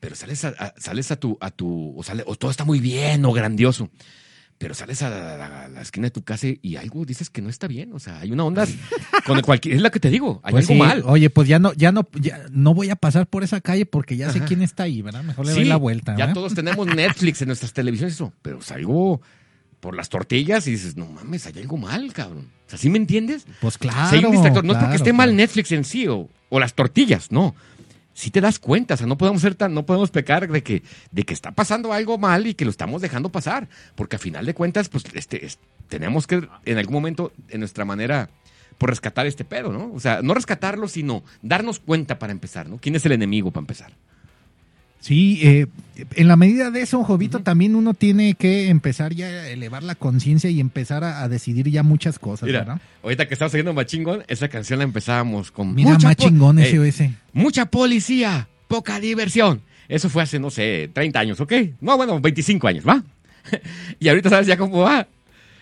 Pero sales a, a- sales a tu, a tu, o, sale, o todo está muy bien o grandioso. Pero sales a la, a la- la esquina de tu casa y algo dices que no está bien. O sea, hay una onda con cualquier, es lo que te digo, hay Pues algo sí, mal. Oye, pues ya no, ya no, ya no voy a pasar por esa calle porque ya sé quién está ahí, ¿verdad? Mejor le Sí, doy la vuelta. Ya ¿verdad? todos tenemos Netflix en nuestras televisiones, eso. Pero salgo por las tortillas y dices, no mames, hay algo mal, cabrón. O sea, ¿sí me entiendes? Pues claro. Si hay un distractor, no es porque esté mal. Netflix en sí o, o las tortillas, no. Si te das cuenta, o sea, no podemos ser tan, no podemos pecar de que, de que está pasando algo mal y que lo estamos dejando pasar. Porque a final de cuentas, pues, este, es- tenemos que en algún momento, en nuestra manera, por rescatar este pedo, ¿no? O sea, no rescatarlo, sino darnos cuenta para empezar, ¿no? ¿Quién es el enemigo para empezar? Sí, eh, en la medida de eso, Jovito, también uno tiene que empezar ya a elevar la conciencia y empezar a, a decidir ya muchas cosas, Mira, ¿verdad? ahorita que estamos oyendo Machingón, esa canción la empezábamos con Mira, mucha más po- chingón Ey, ese o ese. Mucha policía, poca diversión. Eso fue hace, no sé, 30 años, ¿ok? No, bueno, 25 años, ¿va? y ahorita sabes ya cómo va.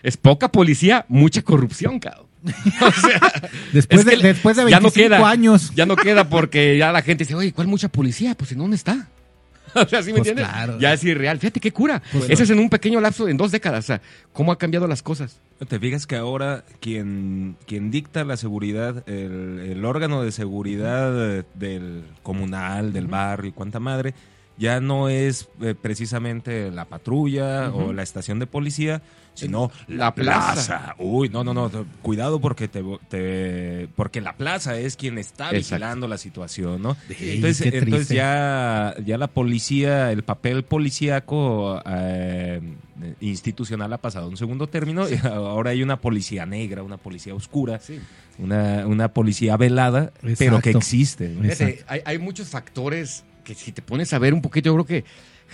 Es poca policía, mucha corrupción, cabrón. O sea, Después, es que de, después de ya 25 no queda, años. Ya no queda porque ya la gente dice, oye, ¿cuál mucha policía? Pues ¿en dónde está? O sea, ¿sí me Pues entiendes? claro. Ya es irreal. Fíjate qué cura. Eso es en un pequeño lapso, en dos décadas. O sea, ¿cómo ha cambiado las cosas? Te fijas que ahora quien, quien dicta la seguridad, el, el órgano de seguridad eh, del comunal, del barrio y cuánta madre, ya no es eh, precisamente la patrulla o la estación de policía, sino La la plaza. plaza. Uy, no, no, no, cuidado porque te, te- porque la plaza es quien está Exacto. vigilando la situación, ¿no? Ey, entonces, entonces ya, ya la policía, el papel policíaco eh, institucional ha pasado a un segundo término y ahora hay una policía negra, una policía oscura, una, una policía velada, pero que existe. hay, hay muchos factores que si te pones a ver un poquito, yo creo que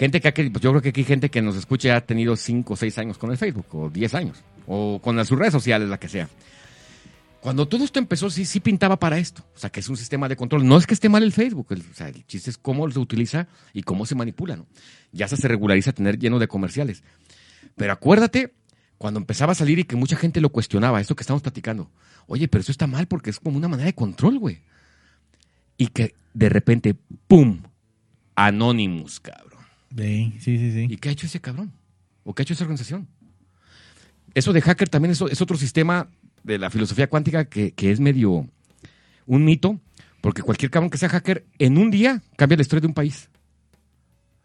gente que pues yo creo que aquí gente que nos escucha ha tenido 5 o 6 años con el Facebook, o 10 años, o con las sus redes sociales, la que sea. Cuando todo esto empezó, sí, sí pintaba para esto. O sea, que es un sistema de control. No es que esté mal el Facebook. el chiste es cómo se utiliza y cómo se manipula, ¿no? Ya se regulariza tener lleno de comerciales. Pero acuérdate cuando empezaba a salir y que mucha gente lo cuestionaba, esto que estamos platicando. Oye, pero eso está mal porque es como una manera de control, güey. Y que de repente, ¡pum! Anonymous, cabrón. Sí, sí, sí. sí. ¿Y qué ha hecho ese cabrón? ¿O qué ha hecho esa organización? Eso de hacker también es, es otro sistema de la filosofía cuántica que, que es medio un mito, porque cualquier cabrón que sea hacker en un día cambia la historia de un país.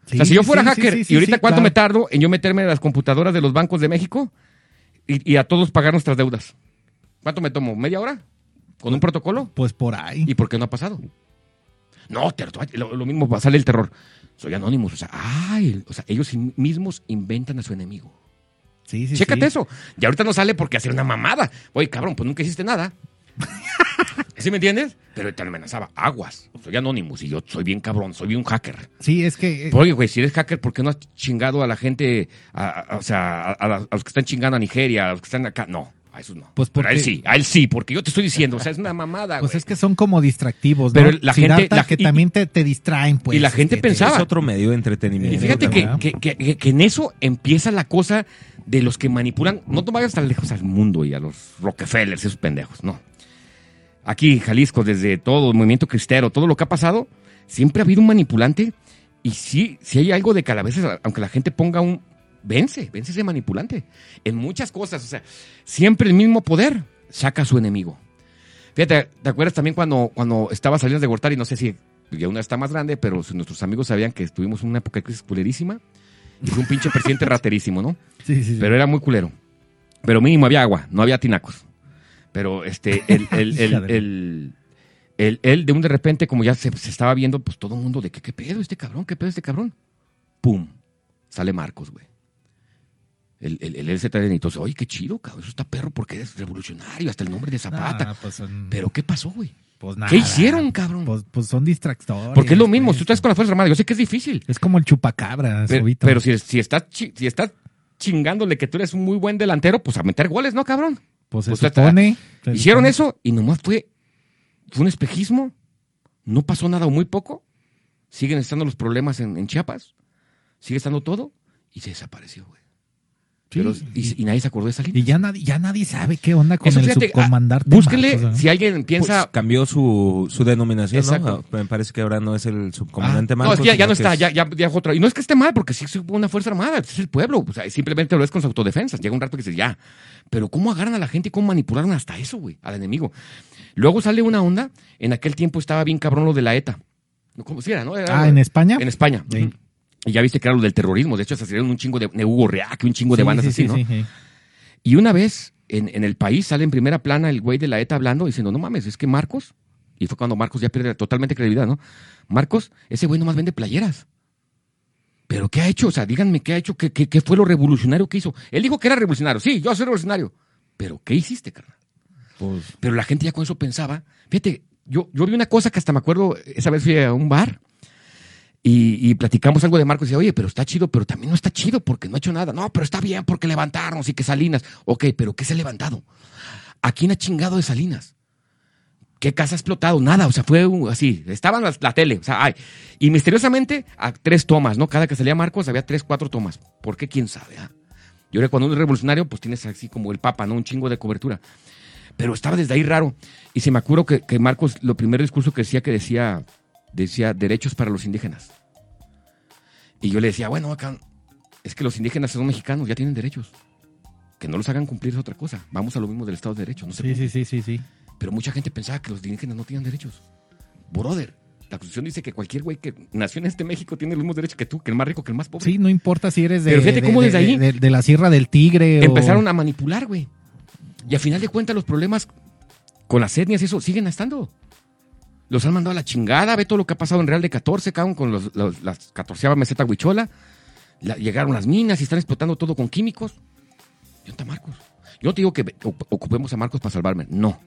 o sea, si yo fuera sí, hacker sí, y ahorita cuánto claro. me tardo en yo meterme en las computadoras de los bancos de México y, y a todos pagar nuestras deudas. ¿Cuánto me tomo? ¿Media hora? ¿Con un protocolo? Pues por ahí. ¿Y por qué no ha pasado? No, lo, lo mismo sale el terror. Soy anónimos. O sea, ay, o sea, ellos mismos inventan a su enemigo. Sí, sí, Chécate sí. eso. Y ahorita no sale porque hace una mamada. Oye, cabrón, pues nunca hiciste nada. ¿Sí me entiendes? Pero te amenazaba. Aguas. Soy anónimos y yo soy bien cabrón, soy bien hacker. Sí, es que. eh, Oye, güey, si eres hacker, ¿por qué no has chingado a la gente, a- a- o sea, a los que están chingando a Nigeria, a los que están acá? No, a esos no. Pues Pero a él porque- sí, a él sí, porque yo te estoy diciendo, o sea, es una mamada, Pues güey. es que son como distractivos, Pero ¿no? la Siddhartha, gente- la- que y- también te, te distraen, pues. y la gente este, te- pensaba- Es otro medio de entretenimiento. Y fíjate que, ¿verdad? que, que- que- que en eso empieza la cosa de los que manipulan. No te vayas tan lejos al mundo y a los Rockefellers, esos pendejos, no. Aquí, Jalisco, desde todo el movimiento cristero, todo lo que ha pasado, siempre ha habido un manipulante. Y sí, sí hay algo de que a veces, aunque la gente ponga un. Vence, vence ese manipulante. En muchas cosas, o sea, siempre el mismo poder saca a su enemigo. Fíjate, ¿te acuerdas también cuando, cuando estaba Salinas de Gortari? No sé si ya una está más grande, pero nuestros amigos sabían que estuvimos en una época de crisis culerísima. Y fue un pinche presidente raterísimo, ¿no? Sí, sí, sí. Pero era muy culero. Pero mínimo había agua, no había tinacos. Pero este, el, el, el- el- él de un de repente, como ya se, se estaba viendo, pues todo el mundo de que, ¿qué pedo este cabrón? ¿Qué pedo este cabrón? ¡Pum! Sale Marcos, güey. El, el, el LZ de Nitos, oye, qué chido, cabrón, eso está perro porque es revolucionario, hasta el nombre de Zapata. Pues son- Pero ¿qué pasó, güey? pues nada. ¿Qué hicieron, cabrón? Pues, pues son distractores. Porque es lo mismo, pues. tú estás con las Fuerzas Armadas, yo sé que es difícil. Es como el chupacabra, Pero, pero si, si, estás, chi- si estás chingándole que tú eres un muy buen delantero, pues a meter goles, ¿no, cabrón? Pues se supone. se Hicieron supone. eso y nomás fue, fue un espejismo. No pasó nada o muy poco. Siguen estando los problemas en, en Chiapas. Sigue estando todo. Y se desapareció, güey. Sí, Pero- y, y nadie se acordó de salir. Y ya nadie, ya nadie sabe qué onda con Eso, el fíjate, ah, subcomandante. Búsquenle, Marcos, ¿no? si alguien piensa... Pues, cambió su, su denominación, Exacto. ¿no? Me parece que ahora no es el subcomandante Ah, no, Marcos. es que ya, no que está, es- ya, ya, ya otra. Y no es que esté mal, porque sí es una fuerza armada, es el pueblo. O sea, simplemente lo es con sus autodefensas. Llega un rato que dices, ya. Pero ¿cómo agarran a la gente y cómo manipularon hasta eso, güey? Al enemigo. Luego sale una onda, en aquel tiempo estaba bien cabrón lo de la ETA. No, ¿Cómo si era, no? Era- Ah, ¿en España? En España. Sí. Y ya viste que era lo del terrorismo. De hecho, asesinaron un chingo de, de Hugo Reac, un chingo de bandas sí, así, sí, ¿no? Y una vez en, en el país sale en primera plana el güey de la ETA hablando, diciendo, no mames, es que Marcos, y fue cuando Marcos ya pierde totalmente credibilidad, ¿no? Marcos, ese güey nomás vende playeras. ¿Pero qué ha hecho? O sea, díganme qué ha hecho, qué, qué, qué fue lo revolucionario que hizo. Él dijo que era revolucionario, sí, yo soy revolucionario. Pero ¿qué hiciste, carnal? Pues, Pero la gente ya con eso pensaba. Fíjate, yo, yo vi una cosa que hasta me acuerdo, esa vez fui a un bar y, platicamos algo de Marcos y decía, oye, pero está chido, pero también no está chido porque no ha hecho nada. No, pero está bien porque levantarnos y que Salinas. Ok, pero ¿qué se ha levantado? ¿A quién ha chingado de Salinas? ¿Qué casa ha explotado? Nada, o sea, fue así. Estaban las- la, tele, o sea, ay. Y misteriosamente, a tres tomas, ¿no? Cada que salía Marcos había tres, cuatro tomas. ¿Por qué? ¿Quién sabe? ah? Y ahora cuando uno es revolucionario, pues tienes así como el papa, ¿no? Un chingo de cobertura. Pero estaba desde ahí raro. Y se me acuerdo que, que Marcos, lo primer discurso que decía, que decía, decía derechos para los indígenas. Y yo le decía, bueno, acá, es que los indígenas son mexicanos, ya tienen derechos. Que no los hagan cumplir es otra cosa. Vamos a lo mismo del Estado de Derecho. No sí, sí, sí, sí, sí. pero mucha gente pensaba que los indígenas no tenían derechos. Brother, la Constitución dice que cualquier güey que nació en este México tiene los mismos derechos que tú, que el más rico, que el más pobre. Sí, no importa si eres de, Pero fíjate de- cómo de- desde ahí de, de la Sierra del Tigre o... Empezaron a manipular, güey. Y a final de cuentas los problemas con las etnias y eso siguen estando. Los han mandado a la chingada. Ve todo lo que ha pasado en Real de 14, cabrón, con los, los- las 14 meseta huichola. La- llegaron las minas y están explotando todo con químicos. ¿Y dónde está Marcos? Yo no te digo que oc- ocupemos a Marcos para salvarme. No.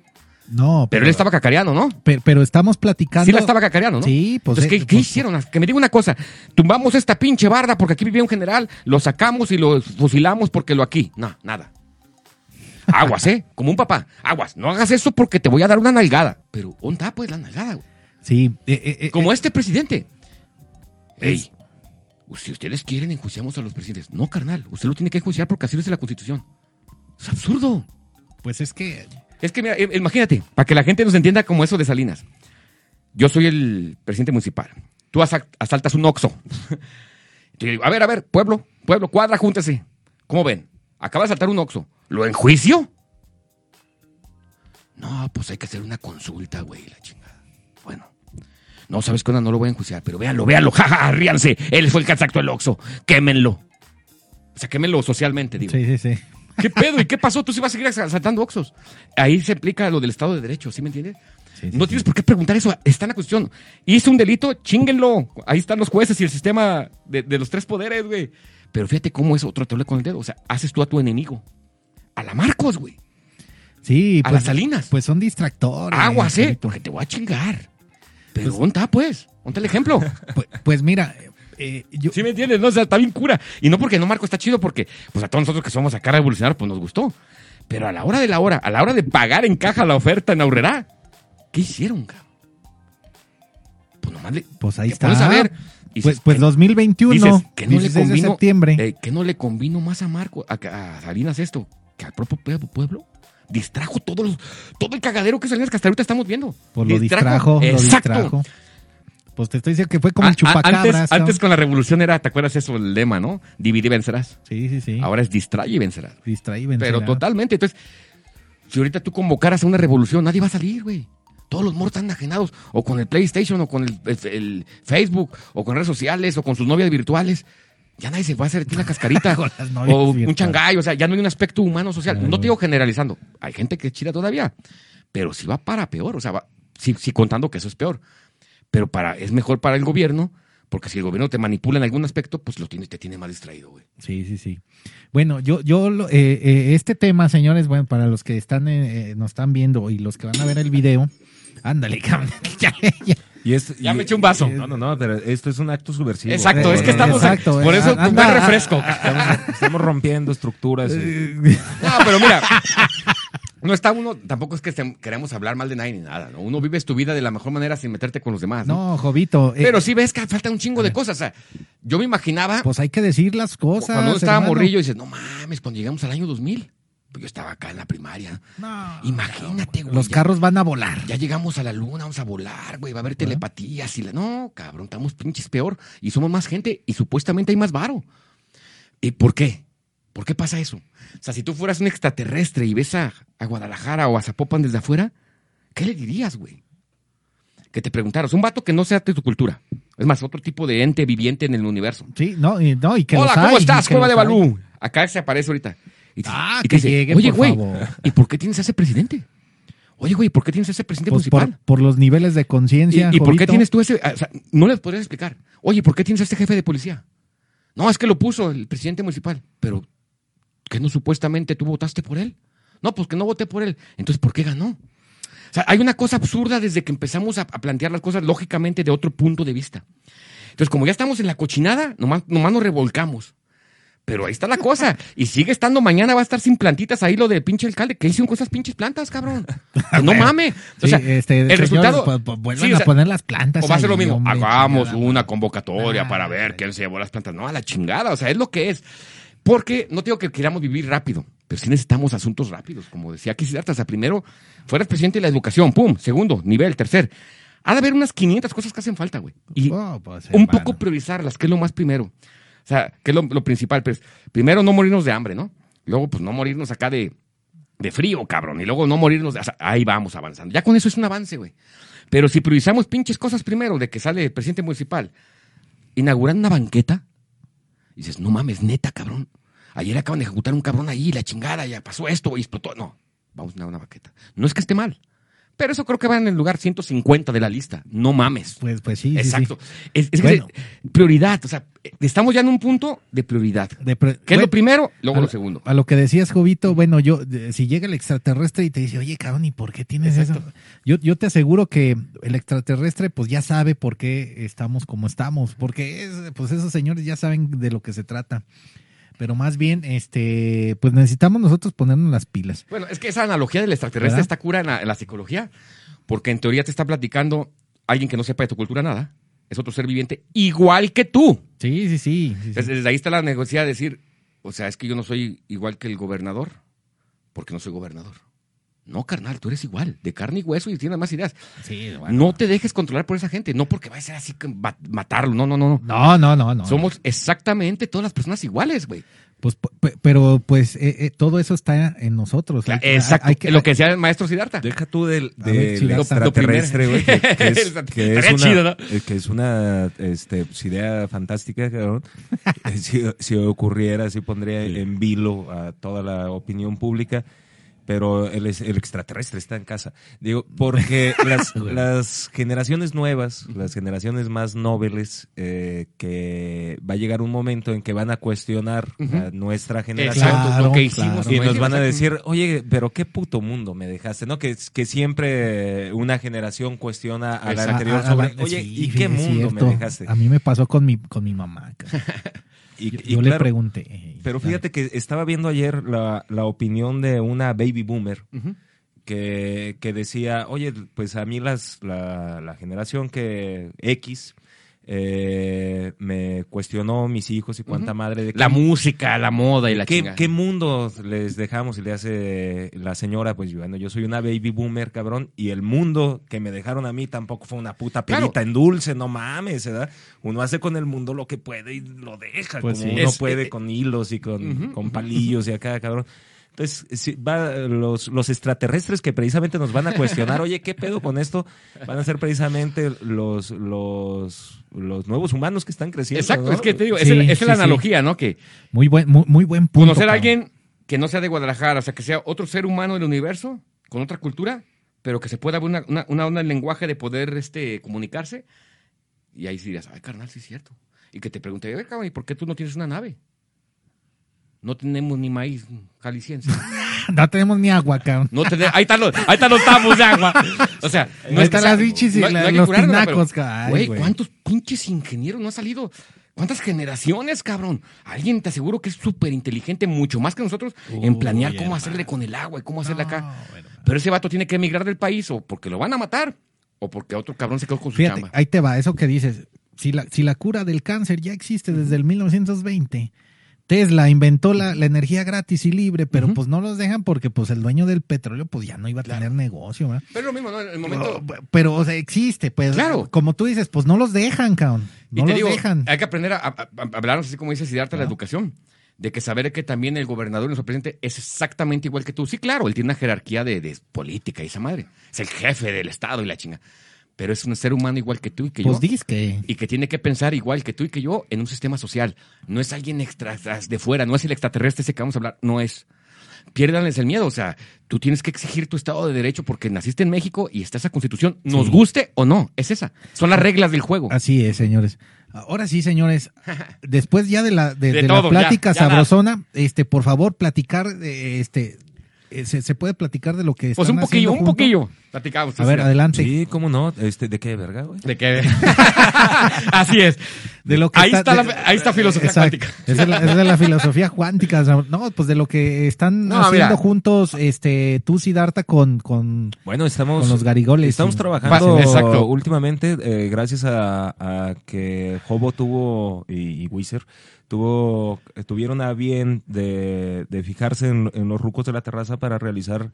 No, Pero él estaba cacareando, ¿no? Pero, pero estamos platicando... Sí la estaba cacareando, ¿no? Sí, pues... Entonces, eh, ¿qué, qué pues, hicieron? Que me diga una cosa. Tumbamos esta pinche barda porque aquí vivía un general, lo sacamos y lo fusilamos porque lo aquí. No, nada. Aguas, ¿eh? Como un papá. Aguas. No hagas eso porque te voy a dar una nalgada. Pero, ¿dónde está, pues, la nalgada? güey? Sí. eh, eh, eh, Como este presidente. Ey, si ustedes quieren, enjuiciamos a los presidentes. No, carnal. Usted lo tiene que enjuiciar porque así lo dice la Constitución. Es absurdo. Pues es que... Es que, mira, eh, imagínate, para que la gente nos entienda como eso de Salinas. Yo soy el presidente municipal. Tú asa- asaltas un. Yo digo, a ver, a ver, pueblo, pueblo, cuadra, júntese. ¿Cómo ven? Acaba de asaltar un Oxxo. ¿Lo enjuicio? No, pues hay que hacer una consulta, güey, la chingada. Bueno. No, ¿sabes qué onda? No lo voy a enjuiciar, pero véanlo, véanlo, jaja, ríanse. Él fue el que asaltó el Oxxo. Quémenlo. O sea, quémenlo socialmente, digo. Sí, sí, sí. ¿Qué pedo? ¿Y qué pasó? Tú sí vas a seguir asaltando Oxxos. Ahí se aplica lo del Estado de Derecho, ¿sí me entiendes? Sí, sí, no sí. tienes por qué preguntar eso. Está en la cuestión. Hice un delito, chinguenlo. Ahí están los jueces y el sistema de, de los tres poderes, güey. Pero fíjate cómo es otro te con el dedo. O sea, haces tú a tu enemigo. A la Marcos, güey. Sí, A las Salinas. Pues son distractores. Aguas, ¿eh? Porque te voy a chingar. Pero ¿dónde está, pues? ¿Dónde está el ejemplo? Pues, pues mira, eh, yo... ¿Sí me entiendes? No, o sea, está bien cura. Y no porque no Marco está chido, porque pues a todos nosotros que somos acá revolucionarios, pues nos gustó. Pero a la hora de la hora, a la hora de pagar en caja la oferta en Aurrera, ¿qué hicieron, cabrón? Pues nomás le. Pues ahí está. a ver. Pues, dices, pues ¿qué- 2021, dices, ¿qué no le 16 de septiembre. eh, ¿Qué no le convino más a Marco, a, a Salinas esto, que al propio pue- pueblo? Distrajo todos los- todo el cagadero que Salinas que hasta ahorita estamos viendo. Pues lo distrajo, lo Exacto. distrajo. Pues te estoy diciendo que fue como Ah, el chupacabras. antes, antes con la revolución era, ¿te acuerdas eso, el lema, no? Divide y vencerás. Sí, sí, sí. Ahora es distrae y vencerás. Distraí, vencerá. Pero totalmente. Entonces, si ahorita tú convocaras a una revolución, nadie va a salir, güey. Todos los morros están enajenados, o con el PlayStation, o con el, el- el Facebook, o con redes sociales, o con sus novias virtuales. Ya nadie se va a hacer una cascarita. O un changay, o sea, ya no hay un aspecto humano social. Claro. No te digo generalizando. Hay gente que es chida todavía. Pero si va para peor, o sea, va, sí, sí contando que eso es peor. Pero para, es mejor para el gobierno, porque si el gobierno te manipula en algún aspecto, pues lo tiene, te tiene más distraído, güey. Sí, sí, sí. Bueno, yo, yo, eh, eh, este tema, señores, bueno, para los que están, eh, nos están viendo y los que van a ver el video, ándale, cabrón. Ya, ya. Y es- Ya y- me eché un vaso. No, no, no, pero esto es un acto subversivo. Exacto, es que Eh, estamos. exacto, por eh, eso, anda, un buen ah, refresco. Estamos, estamos rompiendo estructuras. y- No, pero mira, No está uno, tampoco es que queramos hablar mal de nadie ni nada, ¿no? Uno vives tu vida de la mejor manera sin meterte con los demás, ¿no? No, Jovito. eh, Pero sí ves que falta un chingo de cosas. O sea, yo me imaginaba Pues hay que decir las cosas. cuando uno estaba hermano. morrillo y dices, no mames, cuando llegamos al año 2000, pues yo estaba acá en la primaria. No, Imagínate, güey. Los ya- carros van a volar. Ya llegamos a la luna, vamos a volar, güey, va a haber telepatías y la... No, cabrón, estamos pinches peor y somos más gente y supuestamente hay más varo. ¿Y por qué? ¿Por qué pasa eso? O sea, si tú fueras un extraterrestre y ves a, a Guadalajara o a Zapopan desde afuera, ¿qué le dirías, güey? Que te preguntaras, un vato que no sea de tu cultura. Es más, otro tipo de ente viviente en el universo. Sí, no, y, no, y que Hola, los ¿cómo hay, estás, Cueva de. Balú? Acá se aparece ahorita. Y, Ah, y que dice, llegue, Oye, por güey, favor". ¿y por qué tienes a ese presidente? Oye, güey, ¿por qué tienes a ese presidente Pues municipal? por, por los niveles de conciencia. ¿Y, y por qué tienes tú ese? O sea, no les podrías explicar. Oye, ¿por qué tienes a este jefe de policía? No, es que lo puso el presidente municipal. Pero, ¿qué no supuestamente tú votaste por él? No, pues que no voté por él. Entonces, ¿por qué ganó? O sea, hay una cosa absurda desde que empezamos a, a plantear las cosas lógicamente de otro punto de vista. Entonces, como ya estamos en la cochinada, nomás, nomás nos revolcamos. Pero ahí está la cosa. Y sigue estando mañana, va a estar sin plantitas ahí lo del pinche alcalde. ¿Qué hicieron con esas pinches plantas, cabrón? Que no mames. O Sí, sea, este, el señores, resultado. pues, pues, vuelvan Sí, o a poner las plantas. o va a ser lo mismo. hombre, Hagamos chingada una convocatoria Ah, para ver quién se llevó las plantas. No, a la chingada. O sea, es lo que es. Porque no digo que queramos vivir rápido, pero sí necesitamos asuntos rápidos. Como decía aquí Siddhartha, o sea, primero, fueras presidente de la educación, pum. Segundo, nivel. Tercer. Ha de haber unas 500 cosas que hacen falta, güey. Y Oh, pues, un hermano. poco priorizarlas, que es lo más primero. O sea, que es lo, principal. Pues, primero, no morirnos de hambre, ¿no? Luego, pues, no morirnos acá de, de frío, cabrón. Y luego no morirnos de... o sea, ahí vamos avanzando. Ya con eso es un avance, güey. Pero si priorizamos pinches cosas primero, de que sale el presidente municipal, inaugurando una banqueta, dices, no mames, neta, cabrón. Ayer acaban de ejecutar un cabrón ahí, la chingada, ya pasó esto, explotó. No, vamos a una banqueta. No es que esté mal. Pero eso creo que va en el lugar 150 de la lista. No mames. Pues, pues sí, sí, sí. Exacto. Es, es que Bueno. se- prioridad. O sea, estamos ya en un punto de prioridad. De ¿Qué es bueno, lo primero? Luego lo lo- segundo. A lo que decías, Jovito, bueno, yo, si llega el extraterrestre y te dice, oye, cabrón, ¿y por qué tienes eso? Yo, yo te aseguro que el extraterrestre, pues ya sabe por qué estamos como estamos, porque es, pues esos señores ya saben de lo que se trata. Pero más bien, este, pues necesitamos nosotros ponernos las pilas. Bueno, es que esa analogía del extraterrestre ¿Verdad? está cura en la, en la psicología, porque en teoría te está platicando alguien que no sepa de tu cultura nada. Es otro ser viviente igual que tú. Sí, sí, sí. sí. Desde, desde ahí está la negociada de decir, o sea, es que yo no soy igual que el gobernador, porque no soy gobernador. No, carnal, tú eres igual, de carne y hueso y tienes más ideas. Sí, bueno. No te dejes controlar por esa gente, no porque va a ser así que va- matarlo, no, no, no, no. No, no, no, no. Somos exactamente todas las personas iguales, güey. Pues, pero pues eh, eh, todo eso está en nosotros. Hay Exacto, hay que- lo que decía el maestro Siddhartha. Deja tú del, ver, del extraterrestre, güey, que, que es, que una, chido, ¿no? que es una este, pues, idea fantástica, cabrón. Eh, si, si ocurriera, si pondría en vilo a toda la opinión pública. Pero el, el extraterrestre está en casa. Digo, porque las, las generaciones nuevas, las generaciones más nobles, eh, que va a llegar un momento en que van a cuestionar a nuestra generación. Exacto, lo que hicimos. claro. Y nos van a decir, oye, pero qué puto mundo me dejaste, ¿no? Que, que siempre una generación cuestiona a la Exacto. anterior sobre, oye, sí, ¿y qué mundo me dejaste? A mí me pasó con mi, con mi mamá. Y, Yo, y yo le pregunté. eh, Pero fíjate que estaba viendo ayer la, la opinión de una baby boomer que, que decía, oye, pues a mí las, la, la generación que X eh, me cuestionó mis hijos y cuánta madre de La qué- música, la moda y la ¿Qué. ¿Qué mundo les dejamos? Y le hace la señora, pues bueno, yo soy una baby boomer, cabrón, y el mundo que me dejaron a mí tampoco fue una puta Claro. perita en dulce, no mames, ¿verdad? Uno hace con el mundo lo que puede y lo deja, Pues como sí. uno Es- puede eh, con hilos y con, con palillos y acá, cabrón. Entonces, va, los, los extraterrestres que precisamente nos van a cuestionar, oye, ¿qué pedo con esto? Van a ser precisamente los, los, los nuevos humanos que están creciendo. Exacto, ¿no? es que te digo, Sí, es- esa es sí, la sí. analogía, ¿no? Que Muy buen, muy, muy buen punto. conocer a alguien que no sea de Guadalajara, o sea, que sea otro ser humano del universo, con otra cultura, pero que se pueda ver una, una, una onda en lenguaje de poder este, comunicarse, y ahí sí dirías, ay, carnal, sí es cierto. Y que te pregunte, cabrón, ¿y por qué tú no tienes una nave? No tenemos ni maíz jalisciense. No tenemos ni agua, cabrón. No te- ahí están los, ahí están los tabos de agua. O sea, Ahí es están las bichis y no- la- no hay que los curarnos, tinacos, Güey. ¿cuántos pinches ingenieros no han salido? ¿Cuántas generaciones, cabrón? Alguien te aseguro que es súper inteligente, mucho más que nosotros, en planear cómo hacerle con el agua y cómo hacerle acá. Pero ese vato tiene que emigrar del país o porque lo van a matar o porque otro cabrón se quedó con su Fíjate, chamba. ahí te va, eso que dices. Si la, si la cura del cáncer ya existe desde el 1920, Tesla inventó la, la energía gratis y libre, pero pues no los dejan porque pues el dueño del petróleo pues ya no iba a tener negocio, ¿verdad? Pero lo mismo, ¿no? En el momento... Pero, pero, o sea, existe, pues. Claro. Como tú dices, pues no los dejan, cabrón. Y No te los digo, dejan. hay que aprender a, a- hablarnos así como dice Siddhartha, la educación. De que saber que también el gobernador y nuestro presidente es exactamente igual que tú. Sí, claro, él tiene una jerarquía de, de política y esa madre. Es el jefe del Estado y la chinga. Pero es un ser humano igual que tú y que Pues yo. dices que. Y que tiene que pensar igual que tú y que yo en un sistema social. No es alguien extra de fuera, no es el extraterrestre ese que vamos a hablar, no es. Piérdanles el miedo, o sea, tú tienes que exigir tu Estado de Derecho porque naciste en México y está esa constitución, nos Sí. guste o no, es esa. Son las reglas del juego. Así es, señores. Ahora sí, señores. Después ya de la, de, De de todo, la plática ya sabrosona, este, por favor, platicar, de, este, eh, se, se puede platicar de lo que Pues un poquillo, un poquillo. Platicamos. A ver, adelante. Sí, cómo no. Este, ¿De qué verga, güey? De que... Así es. De lo que ahí, está, de- la, ahí está filosofía Exacto. cuántica. Esa es, la, esa es la filosofía cuántica. No, pues de lo que están No, haciendo mira. juntos, este, tú Siddhartha con, con, Bueno, estamos. con los garigoles. Estamos y- trabajando Fácil, exacto. últimamente, eh, gracias a, a que Hobo tuvo y, y Wizard tuvo, eh, tuvieron a bien de, de fijarse en, en los rucos de la terraza para realizar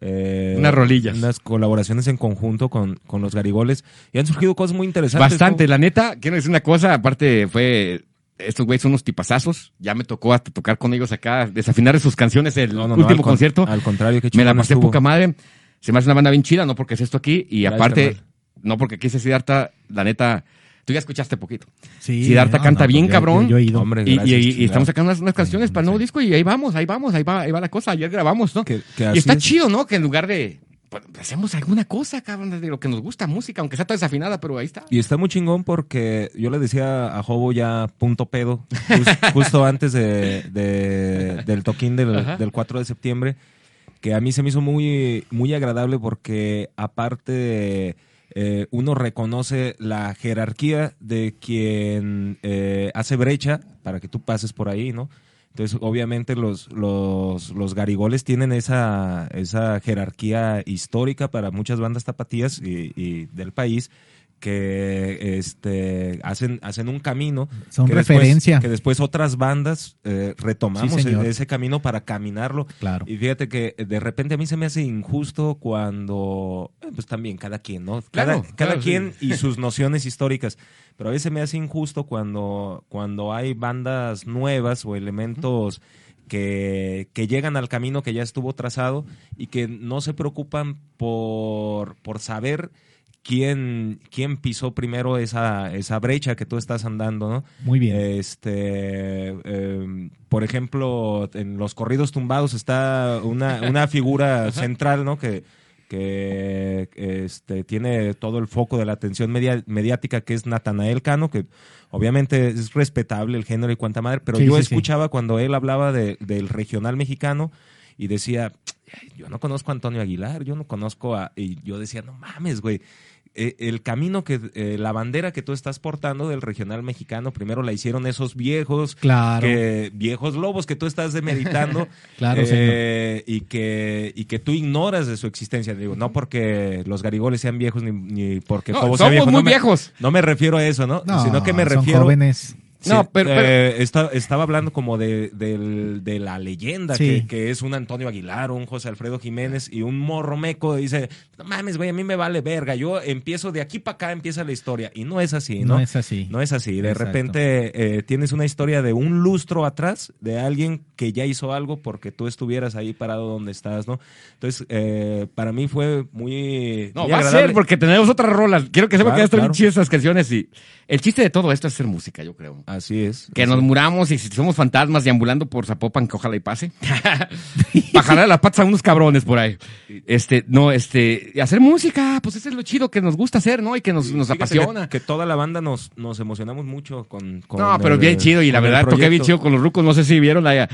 eh, Unas rolillas. unas colaboraciones en conjunto con, con los garigoles y han surgido cosas muy interesantes. Bastante, ¿no? la neta, quiero decir una cosa, aparte fue... Estos güeyes son unos tipazazos. Ya me tocó hasta tocar con ellos acá, desafinar sus canciones el No, no, no, último con- concierto. Al contrario, que Me la pasé estuvo. poca madre. Se me hace una banda bien chida, no porque es esto aquí. Y Gracias, aparte, carnal. no porque quise Siddhartha, la neta, tú ya escuchaste poquito. Sí, Siddhartha no, canta no, bien, yo- cabrón. Yo, yo he ido. Hombre, Y, gracias, y- estamos sacando unas, unas canciones para el nuevo Sí. disco y ahí vamos, ahí vamos, ahí va, ahí va la cosa. Ayer grabamos, ¿no? Que- que y está es. chido, ¿no? Que en lugar de. pues, hacemos alguna cosa, cabrón, de lo que nos gusta, música, aunque sea toda desafinada, pero ahí está. Y está muy chingón porque yo le decía a Jobo ya punto pedo, jus- justo antes de, de- del toquín del, del 4 de septiembre, que a mí se me hizo muy, muy agradable porque aparte eh, uno reconoce la jerarquía de quien eh, hace brecha para que tú pases por ahí, ¿no? Entonces, obviamente, los, los, los garigoles tienen esa, esa jerarquía histórica para muchas bandas tapatías y, y del país que este hacen hacen un camino Son que después- referencia. que después otras bandas eh, retomamos Sí, e- ese camino para caminarlo. Claro. y fíjate que de repente a mí se me hace injusto cuando eh, pues también cada quien no cada, Claro, cada claro, quien y sus nociones históricas. Pero a veces me hace injusto cuando cuando hay bandas nuevas o elementos que, que llegan al camino que ya estuvo trazado y que no se preocupan por, por saber quién, quién pisó primero esa, esa brecha que tú estás andando, ¿no? Muy bien. Este, eh, por ejemplo, en los corridos tumbados está una, una figura central, ¿no? Que, que este, tiene todo el foco de la atención media- mediática, que es Natanael Cano, que obviamente es respetable el género y cuanta madre, pero Sí, yo sí, sí. escuchaba cuando él hablaba de- del regional mexicano y decía, "Ay, yo no conozco a Antonio Aguilar, yo no conozco a... Y yo decía, no mames, güey. Eh, el camino que, eh, la bandera que tú estás portando del regional mexicano, primero la hicieron esos viejos, Claro. que, viejos lobos que tú estás demeritando Claro, eh, y que y que tú ignoras de su existencia. Digo, no porque los garigoles sean viejos ni, ni porque No, somos viejo. muy no me- viejos. No me refiero a eso, ¿no? No, Sino que me son refiero jóvenes. Sí, No, pero- eh, esta- estaba hablando como de, de la leyenda, Sí. que, que es un Antonio Aguilar, un José Alfredo Jiménez y un morro meco. Dice, no mames, güey, a mí me vale verga. Yo empiezo de aquí para acá, empieza la historia. Y no es así, ¿no? No es así. No es así. De Exacto. repente eh, tienes una historia de un lustro atrás de alguien que ya hizo algo porque tú estuvieras ahí parado donde estás, ¿no? Entonces, eh, para mí fue muy. No, muy va a ser porque tenemos otras rolas. Quiero que sepa Claro, que ya están claro. esas canciones y el chiste de todo esto es hacer música, yo creo. Así es. Que nos muramos y si somos fantasmas deambulando por Zapopan, que ojalá y pase. Bajarle las patas a unos cabrones por ahí. Este, no, este, y hacer música, pues eso es lo chido que nos gusta hacer, ¿no? Y que nos, nos apasiona. Que, que toda la banda nos, nos emocionamos mucho con, con no, pero el- bien chido. Y la verdad toqué bien chido con los rucos. No sé si vieron la,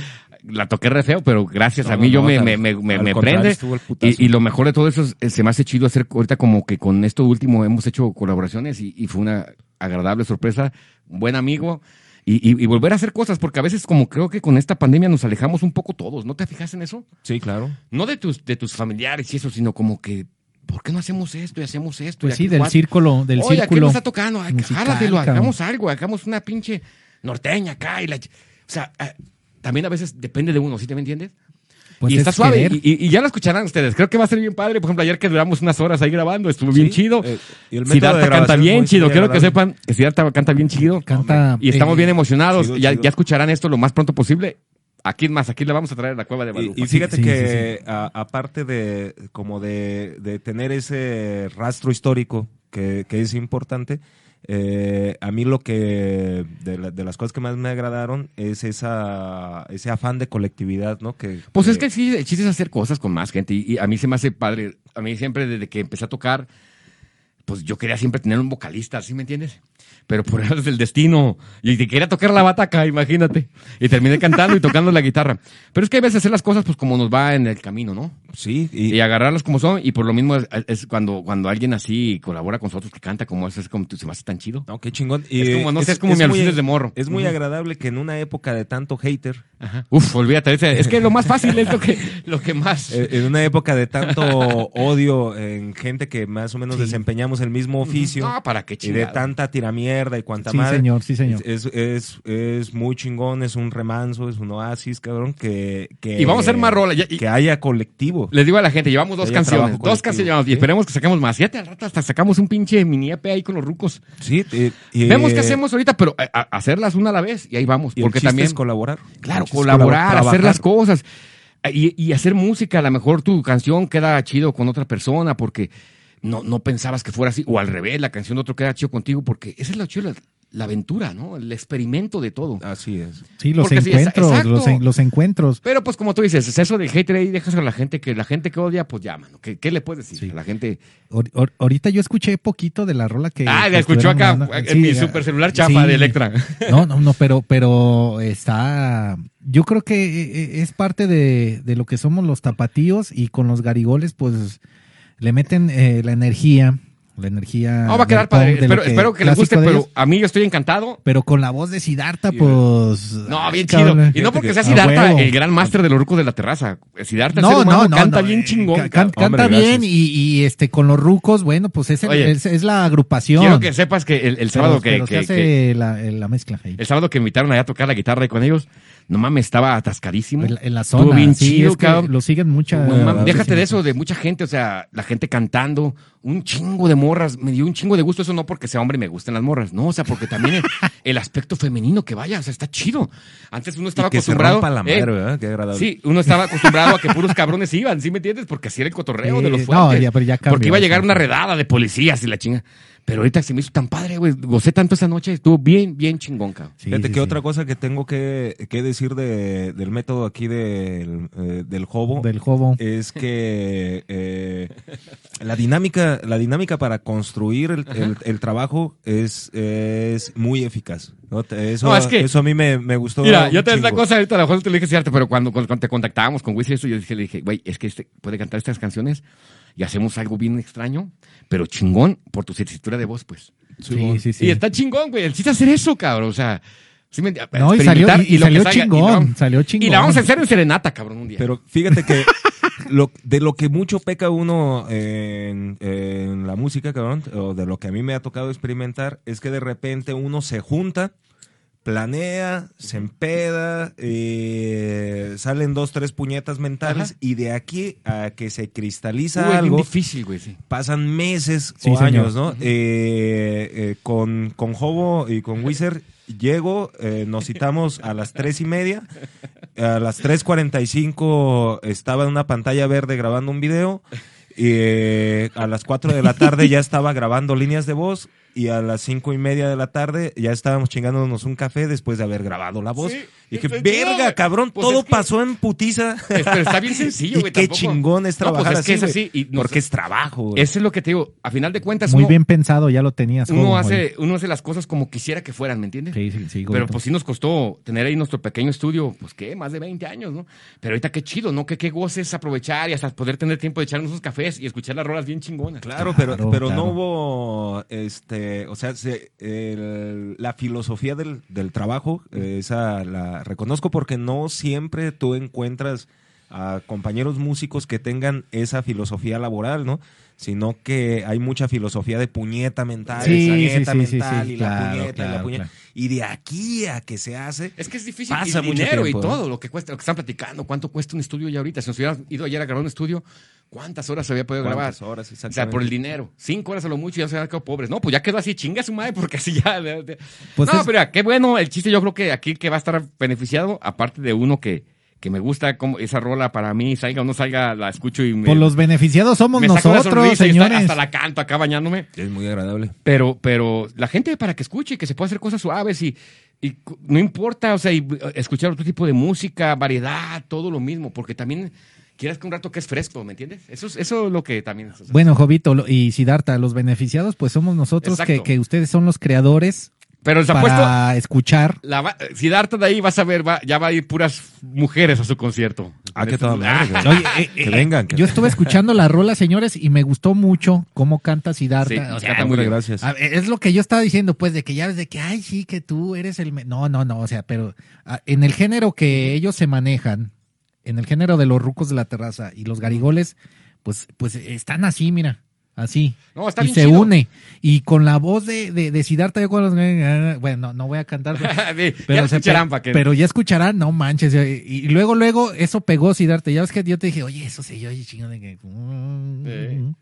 la toqué re feo, pero gracias a No, mí yo no, me, al- me, me, prende. Y, y lo mejor de todo eso es, eh, se me hace chido hacer ahorita como que con esto último hemos hecho colaboraciones y, y fue una agradable sorpresa. Un buen amigo. Y, y, y volver a hacer cosas, porque a veces como creo que con esta pandemia nos alejamos un poco todos, ¿no te fijas en eso? Sí, claro. No de tus, de tus familiares y eso, sino como que, ¿por qué no hacemos esto y hacemos esto? Pues y sí, aquel del círculo, del Oye, ¿a qué círculo. nos está tocando? Musical, jálatelo, hagamos algo, hagamos una pinche norteña acá. Y la, o sea, ah, también a veces depende de uno, ¿sí te me entiendes? Pues y está es suave. Y, y- y ya lo escucharán ustedes. Creo que va a ser bien padre. Por ejemplo, ayer que duramos unas horas ahí grabando, estuvo bien chido. eh, y el Siddhartha canta bien chido. Quiero que sepan que Siddhartha canta bien chido. Canta, Y estamos eh, bien emocionados. chido, ya, chido. ya escucharán esto lo más pronto posible. Aquí más, aquí le vamos a traer a la cueva de Balú. Y, y fíjate Sí, sí, que a- aparte de como de, de tener ese rastro histórico que, que es importante, eh, a mí lo que de, la- de las cosas que más me agradaron es esa ese afán de colectividad, ¿no? Que, Pues es que sí, el chiste es hacer cosas con más gente. Y, y a mí se me hace padre. A mí siempre, desde que empecé a tocar, pues yo quería siempre tener un vocalista, ¿sí me entiendes? Pero por eso es el destino. Y te quería tocar la bataca, imagínate. Y terminé cantando y tocando la guitarra. Pero es que hay veces hacer las cosas pues como nos va en el camino, ¿no? sí y, Y agarrarlas como son. Y por lo mismo es, es cuando, cuando alguien así colabora con nosotros, que canta como eso, es como se me hace tan chido. no, qué chingón. Es Y, como, no sé, es como mi muy- de morro. Es muy agradable que en una época de tanto hater, Ajá. Uf, olvídate. Es que lo más fácil es lo que, lo que más. eh, en una época de tanto odio en gente que más o menos desempeñamos el mismo oficio. No, para qué y de tanta tiramierda y cuanta Sí, madre. señor, sí, señor. Es, es, es muy chingón, es un remanso, es un oasis, cabrón, que... que Y vamos a hacer más ya- y- Que haya colectivo. Les digo a la gente, llevamos dos canciones, dos canciones llevamos, y ¿sí? esperemos que saquemos más. Fíjate, al rato hasta sacamos un pinche mini EP ahí con los rucos. Sí, y- y- Vemos qué hacemos ahorita, pero a- a- hacerlas una a la vez, y ahí vamos. y el porque chiste también, es colaborar. claro, El colaborar, hacer las cosas. Y, y hacer música, a lo mejor tu canción queda chido con otra persona, porque no, no pensabas que fuera así, o al revés, la canción de otro queda chido contigo, porque esa es la chido, la, aventura, ¿no? El experimento de todo. Así es. Sí, los Porque encuentros, los, en- los encuentros. Pero pues como tú dices, es eso del hater ahí, dejas a la gente que la gente que odia, pues ya, mano. ¿Qué, qué le puedes decir? A la gente... Ahor- ahor- ahorita yo escuché poquito de la rola que. Ah, la escuchó acá en mi super celular chafa sí. de Electra. No, no, no, pero, pero está. Yo creo que eh, es parte de, de lo que somos los tapatíos y con los garigoles, pues le meten eh, la energía, la energía. No, va a quedar del padre. Espero, que les guste, pero a mí yo estoy encantado. pero con la voz de Siddhartha, pues. No, bien chido. cabrón. Y no porque sea A Siddhartha huevo. el gran máster de los rucos de la terraza. Siddhartha el No, no, no, canta no, bien chingón. can- canta Hombre, bien y, y, este con los rucos, bueno, pues es, el- Oye, es, es la agrupación. Quiero que sepas que el, el sábado que, Pero se que- hace que- la, la mezcla ahí. el sábado que invitaron allá a tocar la guitarra y con ellos, no mames, estaba atascadísimo. En, en la Estuvo zona. bien sí, chido, es que cabrón. Lo siguen mucha. No mames, déjate de eso, de mucha gente, o sea, la gente cantando, un chingo de morras, me dio un chingo de gusto, eso no porque sea hombre y me gusten las morras, no, o sea, porque también el, el aspecto femenino que vaya, o sea, está chido. Antes uno estaba y que se acostumbrado... rompa la eh, madre, ¿verdad? Qué agradable. Sí, uno estaba acostumbrado a que puros cabrones iban, ¿sí me entiendes? Porque así era el cotorreo de los no, fuertes. ya, pero ya cambió, Porque iba a llegar una redada de policías y la chinga. Pero ahorita se me hizo tan padre, güey. Gocé tanto esa noche, estuvo bien, bien chingón, cabrón. Sí, Fíjate sí, que sí. otra cosa que tengo que, que decir de- del método aquí del, eh, del hobo Del jobo. es que eh, la dinámica la dinámica para construir el, el- el trabajo es, es muy eficaz. ¿no? Te- Eso, No, es que- eso a mí me, me gustó. Mira, yo te voy a decir una chingo. cosa, ahorita a lo mejor te lo dije cierto, pero cuando, cuando, te contactábamos con Wisin y eso, yo dije, le dije, güey, es que este puede cantar estas canciones y hacemos algo bien extraño, pero chingón por tu tesitura de voz, pues. Sí, sí, sí. Y está chingón, güey. El chiste hacer eso, cabrón. O sea, sí me, No, y salió, y, y lo que salió salga, y chingón, la salió chingón. Y la vamos a hacer en serenata, cabrón, un día. Pero fíjate que lo, de lo que mucho peca uno en, en la música, cabrón, o de lo que a mí me ha tocado experimentar, es que de repente uno se junta, planea, se empeda, eh, salen dos, tres puñetas mentales Ajá. y de aquí a que se cristaliza algo, difícil, güey, sí. pasan meses Sí, o señor. años, ¿no? Eh, eh, con, con Hobo y con Wizard llego, eh, nos citamos a las tres y media, a las 3.45 estaba en una pantalla verde grabando un video, y a las 4 de la tarde ya estaba grabando líneas de voz, y a las cinco y media de la tarde ya estábamos chingándonos un café después de haber grabado la voz. Sí, y dije, verga, güey". cabrón, Pues todo es que- pasó en putiza. Es- pero está bien sencillo, Y güey. qué tampoco- chingón es No, pues trabajar es que así, es así. Y nos- porque es trabajo. güey. Eso es lo que te digo. A final de cuentas, Muy uno, bien pensado, ya lo tenías. uno, joven, hace, uno hace las cosas como quisiera que fueran, ¿me entiendes? Sí, sí, sí, Pero pues sí nos costó tener ahí nuestro pequeño estudio, pues qué, más de 20 años, ¿no? Pero ahorita qué chido, ¿no? Que qué goces aprovechar y hasta poder tener tiempo de echarnos unos cafés y escuchar las rolas bien chingonas. Claro, pero, Claro, pero claro. no hubo, este, o sea, se- el- la filosofía del, del trabajo, eh, esa la reconozco porque no siempre tú encuentras a compañeros músicos que tengan esa filosofía laboral, ¿no? Sino que hay mucha filosofía de puñeta mental, Sí, puñeta sí, sí, sí, mental sí, y la claro, puñeta y la puñeta. claro. Y de aquí a que se hace, Es que es difícil. Pasa dinero tiempo, y ¿eh? todo lo que cuesta, lo que están platicando, cuánto cuesta un estudio ya ahorita. Si nos hubieran ido ayer a grabar un estudio, ¿cuántas horas se había podido grabar? O sea, por el dinero. Cinco horas a lo mucho y ya se habían quedado pobres. No, pues ya quedó así, chinga su madre, porque así ya. Pues no, es- pero qué bueno. El chiste, yo creo que aquí el que va a estar beneficiado, aparte de uno que, que me gusta como esa rola para mí, salga o no salga, la escucho y me. Pues los beneficiados somos me nosotros, hasta- señores. hasta la canto acá bañándome. Es muy agradable. Pero, pero la gente para que escuche, que se pueda hacer cosas suaves y, no importa, o sea, y, eh, escuchar otro tipo de música, variedad, todo lo mismo, porque también quieras que un rato que es fresco, ¿me entiendes? Eso es, eso es lo que también es. o sea, Bueno, Jovito y Siddhartha, los beneficiados, pues somos nosotros que ustedes son los creadores pero les apuesto, para escuchar. la va- si Darta de ahí vas a ver, va- ya va a ir puras mujeres a su concierto. Ah, madre, güey. Oye, eh, Que eh, vengan, que- Yo estuve escuchando la rola, señores, y me gustó mucho cómo canta Siddhartha. Sí, O sea, canta muy bien. gracias. a ver, es lo que yo estaba diciendo, pues, de que ya ves de que, ay, sí, que tú eres el... me-". No, no, no, o sea, pero ah, en el género que ellos se manejan, en el género de los rucos de la terraza y los garigoles, pues, pues están así, mira, así. No, está y bien se chido. une. Y con la voz de, de, de Siddhartha, yo los... Bueno, no, voy a cantar. Sí, Pero, ya escucharán que. pero ya escucharán, no manches. Y, luego, luego, eso pegó Siddhartha. Ya ves que yo te dije, oye, eso se oye chingón de que. Sí.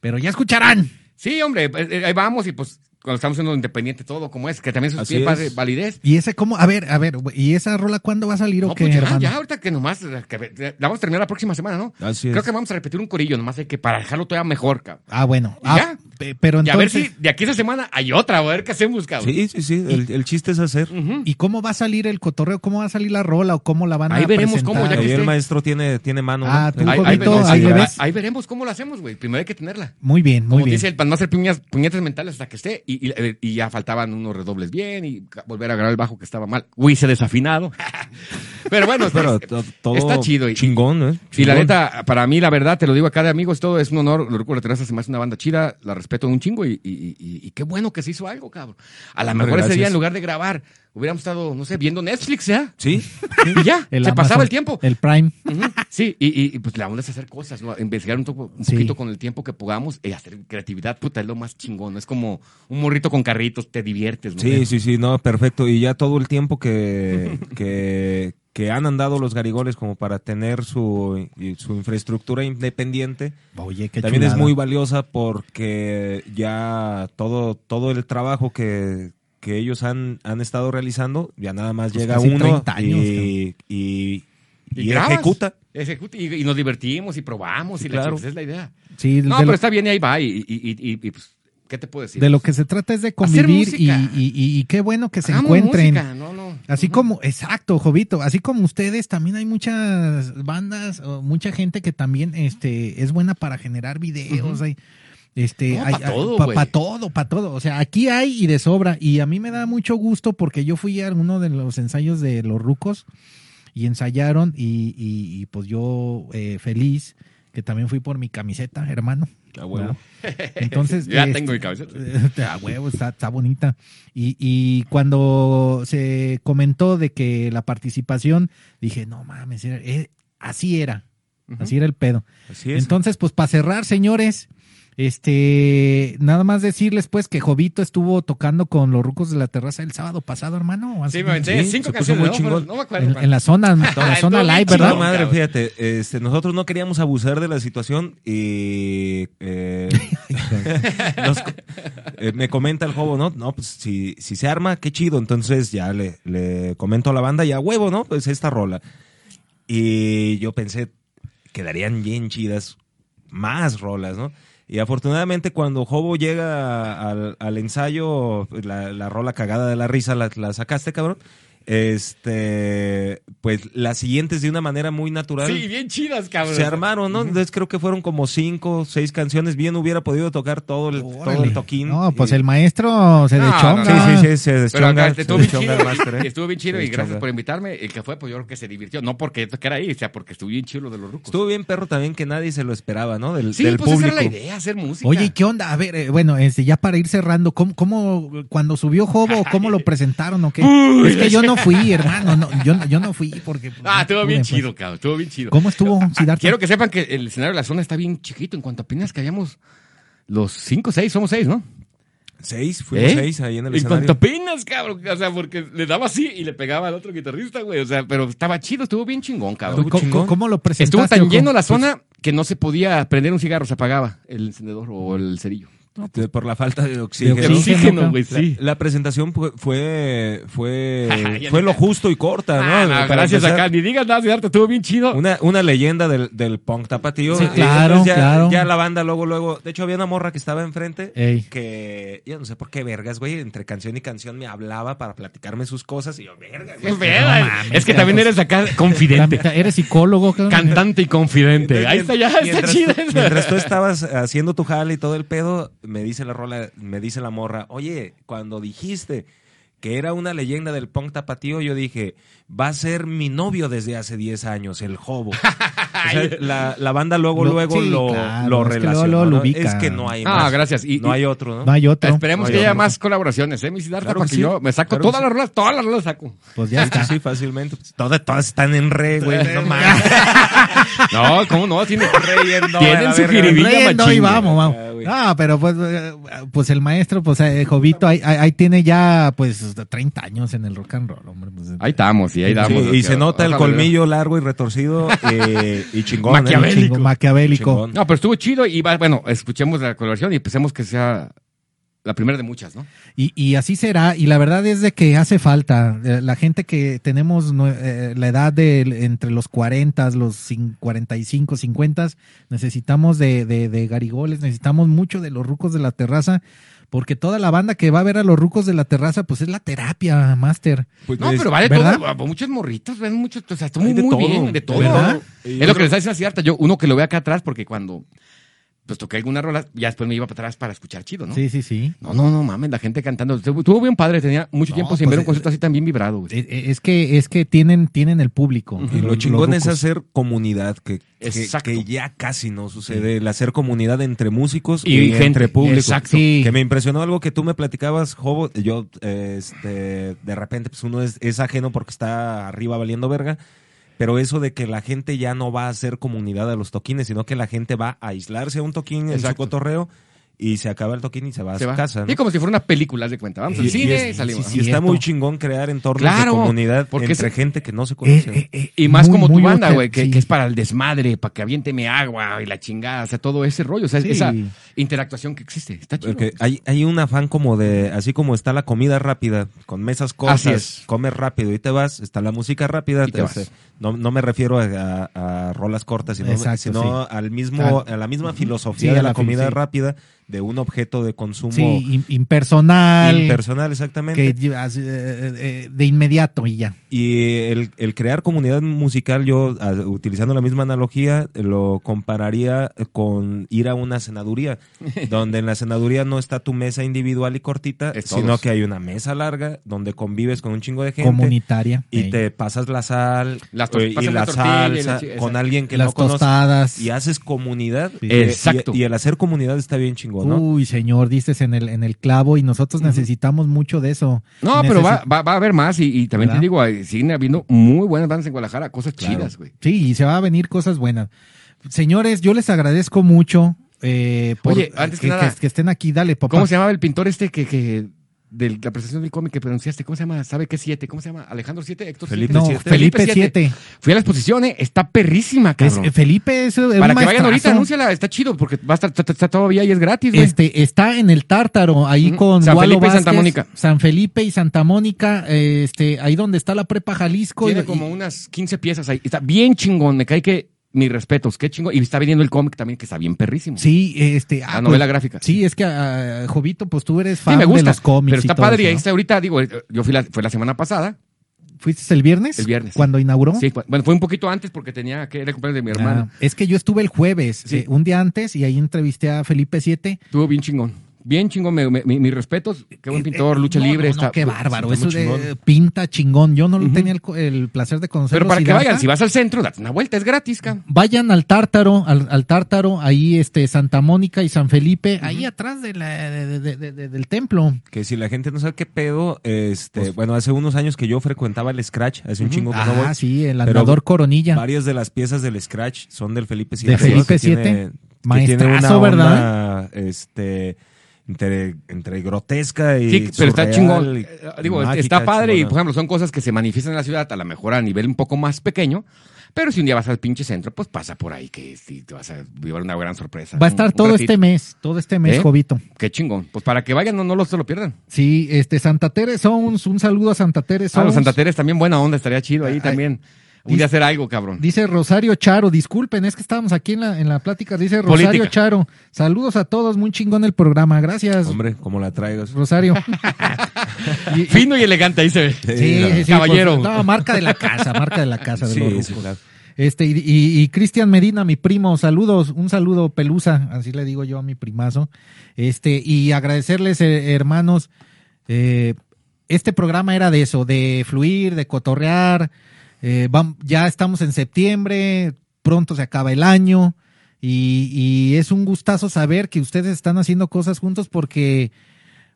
Pero ya escucharán. Sí, hombre, pues, eh, ahí vamos y pues cuando estamos siendo independiente todo como es, que también eso Así tiene es. validez. Y ese, ¿cómo? A ver, a ver, güey, ¿y esa rola cuándo va a salir o No, qué, pues ya, hermano? ya, ahorita que nomás, eh, que, eh, la vamos a terminar la próxima semana, ¿no? Así es. Creo que vamos a repetir un corillo, nomás hay que para dejarlo todavía mejor, cabrón. Ah, bueno. ¿Y Ah, ya? pe- pero Y a ver entonces, si de aquí a esa semana hay otra, a ver qué hacemos, cabrón. Sí, sí, sí. El, el chiste es hacer. ¿y cómo va a salir el cotorreo? ¿Cómo va a salir la rola o cómo la van a Ahí veremos presentar? cómo, ya que Ahí el maestro tiene, tiene mano. Ah, ¿no? tú, Ahí, Jovito, ahí veremos, ahí le ahí- ves. ahí veremos cómo lo hacemos, güey. Primero hay que tenerla. Muy bien, muy Como bien. dice el, para no hacer puñetas mentales hasta que esté. Y, y- eh, y ya faltaban unos redobles bien y volver a grabar el bajo que estaba mal. Uy, se desafinado. Pero bueno, Pero está, to- todo está chido. Y, chingón, ¿eh? y la neta, para mí, la verdad, te lo digo acá de amigos, todo es un honor. Lo recuerdo, Teresa se me hace una banda chida, la respeto un chingo y, qué bueno que se hizo algo, cabrón. A lo mejor ese día, en lugar de grabar, hubiéramos estado, no sé, viendo Netflix, ¿ya? Sí. Y ya, El se Amazon, pasaba el tiempo. El Prime. Sí, y, y- y, pues la onda es hacer cosas, ¿no? investigar un, toco- un Sí. poquito con el tiempo que podamos y hacer creatividad, puta, es lo más chingón. Es como un morrito con carritos, te diviertes, ¿no? Sí, sí, sí, no, perfecto. Y ya todo el tiempo que, que, que han andado los garigoles como para tener su, su infraestructura independiente, Oye, qué también es muy valiosa porque ya todo, todo el trabajo que, que ellos han, han estado realizando, ya nada más Pues llega uno 30 años, y, y, y grabas, ejecuta. ejecuta, y, y nos divertimos y probamos y Sí, claro. esa es la idea. Sí, No, pero lo- está bien y ahí va. Y, y- y- y- y, pues, ¿qué te puedo decir? De lo que se trata es de convivir y, y- y- y qué bueno que se Hagamos encuentren. música, no, no. Así como, exacto, Jovito, así como ustedes, también hay muchas bandas o mucha gente que también este, es buena para generar videos. hay, este, No, pa' hay- todo, pa- güey. pa' todo, para todo. O sea, aquí hay y de sobra. Y a mí me da mucho gusto porque yo fui a uno de los ensayos de los rucos y ensayaron y, y- y, pues yo eh, feliz que también fui por mi camiseta, hermano. Ah, bueno. Entonces, Ya este, tengo mi camiseta. a huevo, está, está bonita. Y, y cuando se comentó de que la participación, dije, no mames, era- eh, así era, así era el pedo. Así es. Entonces, pues para cerrar, señores, este, nada más decirles pues que Jovito estuvo tocando con los rucos de la terraza el sábado pasado, hermano. Sí, me Sí, cinco se puso canciones. muy ¿no? chingón. No me acuerdo. en, la zona, en la zona live, ¿verdad? chingón. madre, fíjate, este, nosotros no queríamos abusar de la situación y eh, nos- eh, me comenta el joven, ¿no? No, pues si, si se arma, qué chido. Entonces ya le, le comento a la banda y a huevo, ¿no? Pues esta rola. Y yo pensé, quedarían bien chidas más rolas, ¿no? Y afortunadamente cuando Jobo llega al, ensayo, la, la rola cagada de la risa la sacaste, cabrón. Este, pues las siguientes de una manera muy natural. Sí, bien chidas, cabrón. Se armaron, ¿no? Entonces creo que fueron como cinco, seis canciones. Bien hubiera podido tocar todo el, todo Órale. el toquín. No, pues Y- el maestro se No, deschonga. Sí, sí, sí, se deschonga, acá se estuvo bien deschonga chido, ¿eh? estuvo bien chido y gracias por invitarme. El que fue, pues yo creo que se divirtió. No porque tocara ahí, o sea, porque estuvo bien chido lo de los rucos. Estuvo bien perro también que nadie se lo esperaba, ¿no? Del, sí, del pues público. esa era la idea, hacer música. Oye, ¿y ¿qué onda? A ver, eh, bueno, este, ya para ir cerrando, ¿cómo, cómo cuando subió Jobo, cómo lo presentaron o qué? es que yo no fui, hermano, no, yo, yo no fui porque... pues, Ah, no estuvo bien pues. chido, cabrón. Estuvo bien chido. ¿Cómo estuvo, Siddhartha? Quiero que sepan que el escenario de la zona está bien chiquito. En cuanto apenas que hayamos los cinco, seis, somos seis, ¿no? Seis, fuimos ¿Eh? seis ahí en el En escenario. cuanto apenas, cabrón. O sea, porque le daba así y le pegaba al otro guitarrista, güey. O sea, pero estaba chido, estuvo bien chingón, cabrón. ¿Cómo, chingón. cómo lo presentaste? Estuvo tan lleno la zona que no se podía prender un cigarro, se apagaba el encendedor o el cerillo. De- Por la falta de oxígeno. De oxígeno, oxígeno, güey, La, sí. la presentación fue fue fue, lo justo y corta, ¿no? Ah, no, gracias acá. Ni digas nada, Siddhartha, estuvo bien chido. Una, una leyenda del, del punk tapatío. Sí, Y claro, entonces ya, claro. Ya la banda luego, luego. De hecho, había una morra que estaba enfrente. Ey. Que yo no sé por qué vergas, güey. Entre canción y canción me hablaba para platicarme sus cosas. Y yo, verga, Qué güey. pedo, no eh. mames, es que también pues. eres acá confidente. ¿Eres psicólogo? cabrón? Cantante y confidente. Ahí está ya, está Mientras tú- Mientras tú estabas haciendo tu jale y todo el pedo, me dice la rola, me dice la morra, oye, cuando dijiste que era una leyenda del punk tapatío, yo dije, va a ser mi novio desde hace 10 años, el Jobo. O sea, la, la banda luego, Lo- luego sí, lo, claro, lo es que lo ¿no? ubica. Es que no hay Ah, más. gracias. Y- no y- hay otro, ¿no? No hay otro. Esperemos No que hay haya más colaboraciones, ¿eh, mi? Claro Para que que sí. yo me saco Claro todas sí. las rolas, todas las rolas saco. Pues ya está. sí, fácilmente. Todas, todas están en re, güey. No mames. No, ¿cómo no? Tiene, Reyendo, tienen su jiribilla machín, y vamos, vamos. Ah. No, pero pues, eh, pues el maestro, pues eh, Jovito, ahí, tiene ya pues 30 años en el rock and roll, hombre. pues, Ahí estamos, y ahí Sí, damos. y se nota el colmillo largo y retorcido eh, y chingón. ¿eh? Maquiavélico. maquiavélico. Chingón. No, pero estuvo chido y va, bueno, escuchemos la colaboración y pensemos que sea la primera de muchas, ¿no? Y, y así será. Y la verdad es de que hace falta. Eh, La gente que tenemos eh, la edad de entre los 40, los cin- 45, 50, necesitamos de, de, de garigoles, necesitamos mucho de los rucos de la terraza. Porque toda la banda que va a ver a los rucos de la terraza, pues es la terapia, Master. Pues No, es- pero vale ¿verdad? todo. Muchos morritos, ven muchos, o sea, está muy, de muy todo, bien, de todo. ¿verdad? Es lo que les diciendo cierta. Yo, uno que lo ve acá atrás, porque cuando pues toqué alguna rola, ya después me iba para atrás para escuchar chido, ¿no? Sí, sí, sí. No, no, no mames, la gente cantando. Estuvo bien padre, tenía mucho No, tiempo sin pues, ver un eh, concierto así tan bien vibrado, güey. Eh, eh, Es que, es que tienen, tienen el público. Y lo los- chingón los es hacer comunidad, que, que, ya casi no sucede. El hacer comunidad entre músicos Y y, gente. entre público. Exacto. Sí. Que me impresionó algo que tú me platicabas, Jobo. Yo, eh, este, de repente, pues uno es, es ajeno porque está arriba valiendo verga. Pero eso de que la gente ya no va a hacer comunidad a los toquines, sino que la gente va a aislarse a un toquín en su Exacto. cotorreo y se acaba el toquín y se va a Se su va. casa. ¿no? Y como si fuera una película, de cuenta. Vamos Y- al y cine y es- salimos. Y está cierto. muy chingón crear entornos Claro, de comunidad porque entre es- gente que no se Eh, conoce. eh, eh, Y más muy, como tu banda, güey, que, sí. que es para el desmadre, para que aviénteme agua y la chingada, o sea, todo ese rollo, o sea, Sí. esa interactuación que existe. Está chido. Porque hay, hay un afán como de, así como está la comida rápida, con mesas cortas, comes rápido y te vas, está la música rápida, Y te vas. No, no me refiero a, a- a rolas cortas, sino, Exacto, sino al mismo, a la misma filosofía de la comida sí. rápida, de un objeto de consumo Sí, im- impersonal. impersonal exactamente. que llevas, eh, eh, de inmediato y ya. Y el, el crear comunidad musical, yo utilizando la misma analogía, lo compararía con ir a una cenaduría, donde en la cenaduría no está tu mesa individual y cortita, sino que hay una mesa larga donde convives con un chingo de gente Comunitaria. y te pasas la sal Las eh, y la la tortilla y la salsa con alguien que Las no conoces tostadas. y haces comunidad. Sí. Exacto. Y, y el hacer comunidad está bien chingón, ¿no? Uy, señor, dices en el, en el clavo y nosotros necesitamos mucho de eso. No, pero va, va, va a haber más y, y también ¿Verdad? te digo, eh, siguen habiendo muy buenas bandas en Guadalajara, cosas Claro. chidas, güey. Sí, y se va a venir cosas buenas. Señores, yo les agradezco mucho eh, por Oye, antes que que, nada, que- que estén aquí. Dale, papá. ¿Cómo se llamaba el pintor este que, que de la presentación del cómic que pronunciaste? ¿Cómo se llama? ¿Sabe qué siete? ¿Cómo se llama? ¿Alejandro siete? ¿Héctor Felipe siete? No, siete. Felipe Felipe 7. Fui a la exposición, eh, está perrísima, cabrón. Felipe es, es un Para que vayan ahorita, anúnciala, está chido, porque va a estar, está, está todavía y es gratis, güey. Este, está en el Tártaro, ahí con San Felipe y Santa Mónica. San Felipe y Santa Mónica, eh, este, ahí donde está la prepa Jalisco. Tiene y- como unas 15 piezas ahí. Está bien chingón, me cae que mis respetos, qué chingo. Y está vendiendo el cómic también, que está bien perrísimo. Sí, este. La ah, novela pues, gráfica. Sí, es que, ah, Jovito, pues tú eres Sí, fan me gusta. de los cómics. pero y está todo padre. Y ahí está ahorita, digo, eh, yo fui la, fue la semana pasada. ¿Fuiste el viernes? El viernes. Cuando inauguró. Sí, bueno, fue un poquito antes porque tenía que era cumpleaños de mi hermana. Ah, es que yo estuve el jueves, Sí. eh, un día antes, y ahí entrevisté a Felipe 7. Estuvo bien chingón. Bien chingón, me- me- mi- mis respetos. Qué buen pintor, lucha Eh, No, libre. no, no, está, qué bárbaro. está Eso de chingón. pinta chingón. Yo no Ujú. tenía el, placer de conocerlo. Pero para que vayan, si vas al centro, date una vuelta, es gratis, cabrón. Vayan al Tártaro, al, al Tártaro, ahí este Santa Mónica y San Felipe, ahí atrás de la, de- de- de- de- del templo. Que si la gente no sabe qué pedo, este, Pues bueno, hace unos años que yo frecuentaba el Scratch, hace un chingo que no voy. Ah, sí, el andador Coronilla. Varias de las piezas del Scratch son del Felipe De 7. Felipe que tiene- Siete. que tiene Maestrazo, una ¿verdad? onda, Este, entre, entre grotesca y Sí, pero está chingón. y Eh, Digo, mágica, está padre y, por ejemplo, son cosas que se manifiestan en la ciudad, a lo mejor a nivel un poco más pequeño. Pero si un día vas al pinche centro, pues pasa por ahí que sí, te vas a llevar una gran sorpresa. Va a estar un todo este mes, todo este mes, ¿Eh? Jovito. Qué chingón. Pues para que vayan, no, no lo, se lo pierdan. Sí, este Santa Tere Sons, un saludo a Santa Tere Ah, Sons. los Santa Teres también buena onda, estaría chido ahí Ay, también. Un día hacer algo, cabrón. Dice Rosario Charo, disculpen, es que estábamos aquí en la, en la plática. Dice Rosario Política. Charo, saludos a todos, muy chingón el programa, gracias. Hombre, como la traigas. Rosario. Y- Fino y elegante, ahí se ve. Sí, sí, sí, Caballero. pues, no, marca de la casa, marca de la casa de Sí, los sí, rucos. claro. Este, y, y- y Cristian Medina, mi primo, saludos, un saludo pelusa, así le digo yo a mi primazo. Este, y agradecerles, eh, hermanos, eh, este programa era de eso, de fluir, de cotorrear. Eh, ya estamos en septiembre, pronto se acaba el año. Y, es un gustazo saber que ustedes están haciendo cosas juntos porque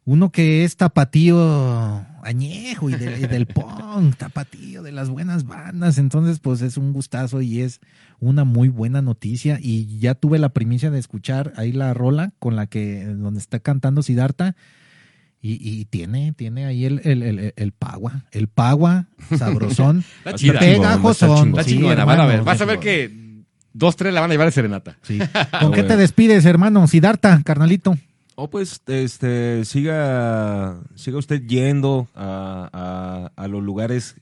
uno que es tapatío añejo y, de- y del punk, tapatío de las buenas bandas, entonces pues es un gustazo y es una muy buena noticia y ya tuve la primicia de escuchar ahí la rola con la que donde está cantando Siddhartha y, y tiene tiene ahí el el, el, el pagua, el pagua sabrosón, pegajosón, sí, van a ver. Vas a ver que dos, tres la van a llevar de serenata. Sí. ¿Con qué te despides, hermano? Siddhartha, carnalito. Oh, pues, este, siga, siga usted yendo a, a- a los lugares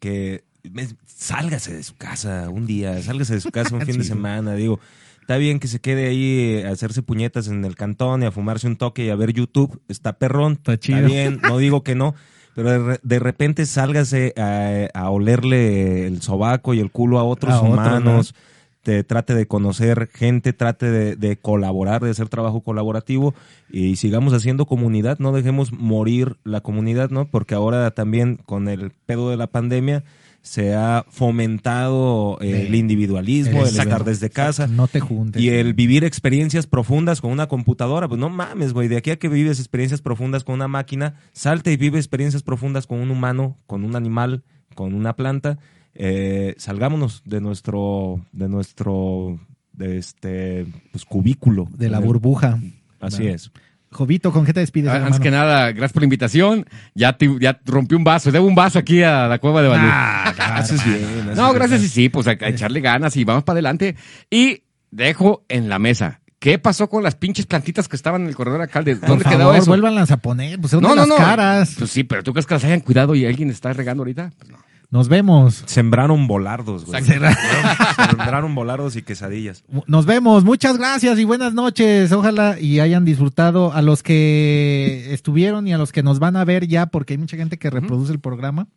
que me- sálgase de su casa un día, sálgase de su casa un fin de semana, digo. Está bien que se quede ahí a hacerse puñetas en el cantón y a fumarse un toque y a ver YouTube. Está perrón. Está chido. bien, no digo que no. Pero de, re- de repente sálgase a, a olerle el sobaco y el culo a otros A humanos. te, trate de conocer gente, trate de, de colaborar, de hacer trabajo colaborativo y sigamos haciendo comunidad. No dejemos morir la comunidad, ¿no? Porque ahora también con el pedo de la pandemia se ha fomentado eh, el individualismo, el estar desde casa. No te juntes. Y el vivir experiencias profundas con una computadora, pues no mames, güey, de aquí a que vives experiencias profundas con una máquina, salte y vive experiencias profundas con un humano, con un animal, con una planta. Eh, salgámonos de nuestro, de nuestro, de este, pues cubículo. de la burbuja. Así es. Jovito, ¿con qué te despides, Ah, Antes que nada, gracias por la invitación. Ya, te- ya rompí un vaso. Debo un vaso aquí a la cueva de Balú. Ah, Haces bien. no, gracias y sí, pues a, a echarle ganas y vamos para adelante. Y dejo en la mesa. ¿Qué pasó con las pinches plantitas que estaban en el corredor acá? ¿De Por ¿Dónde quedó eso? vuélvanlas a poner, pues son no, no, las no. caras. Pues sí, pero ¿tú crees que las hayan cuidado y alguien está regando ahorita? Pues no. Nos vemos. Sembraron volardos, güey. Sembraron volardos y quesadillas. Nos vemos. Muchas gracias y buenas noches. Ojalá y hayan disfrutado a los que estuvieron y a los que nos van a ver ya, porque hay mucha gente que reproduce el programa.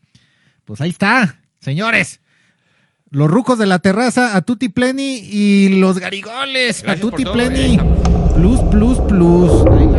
Pues ahí está, señores. Los rucos de la terraza, a Tutti Pleni y los garigoles, a Gracias por Tutti Pleni. Plus, plus, plus.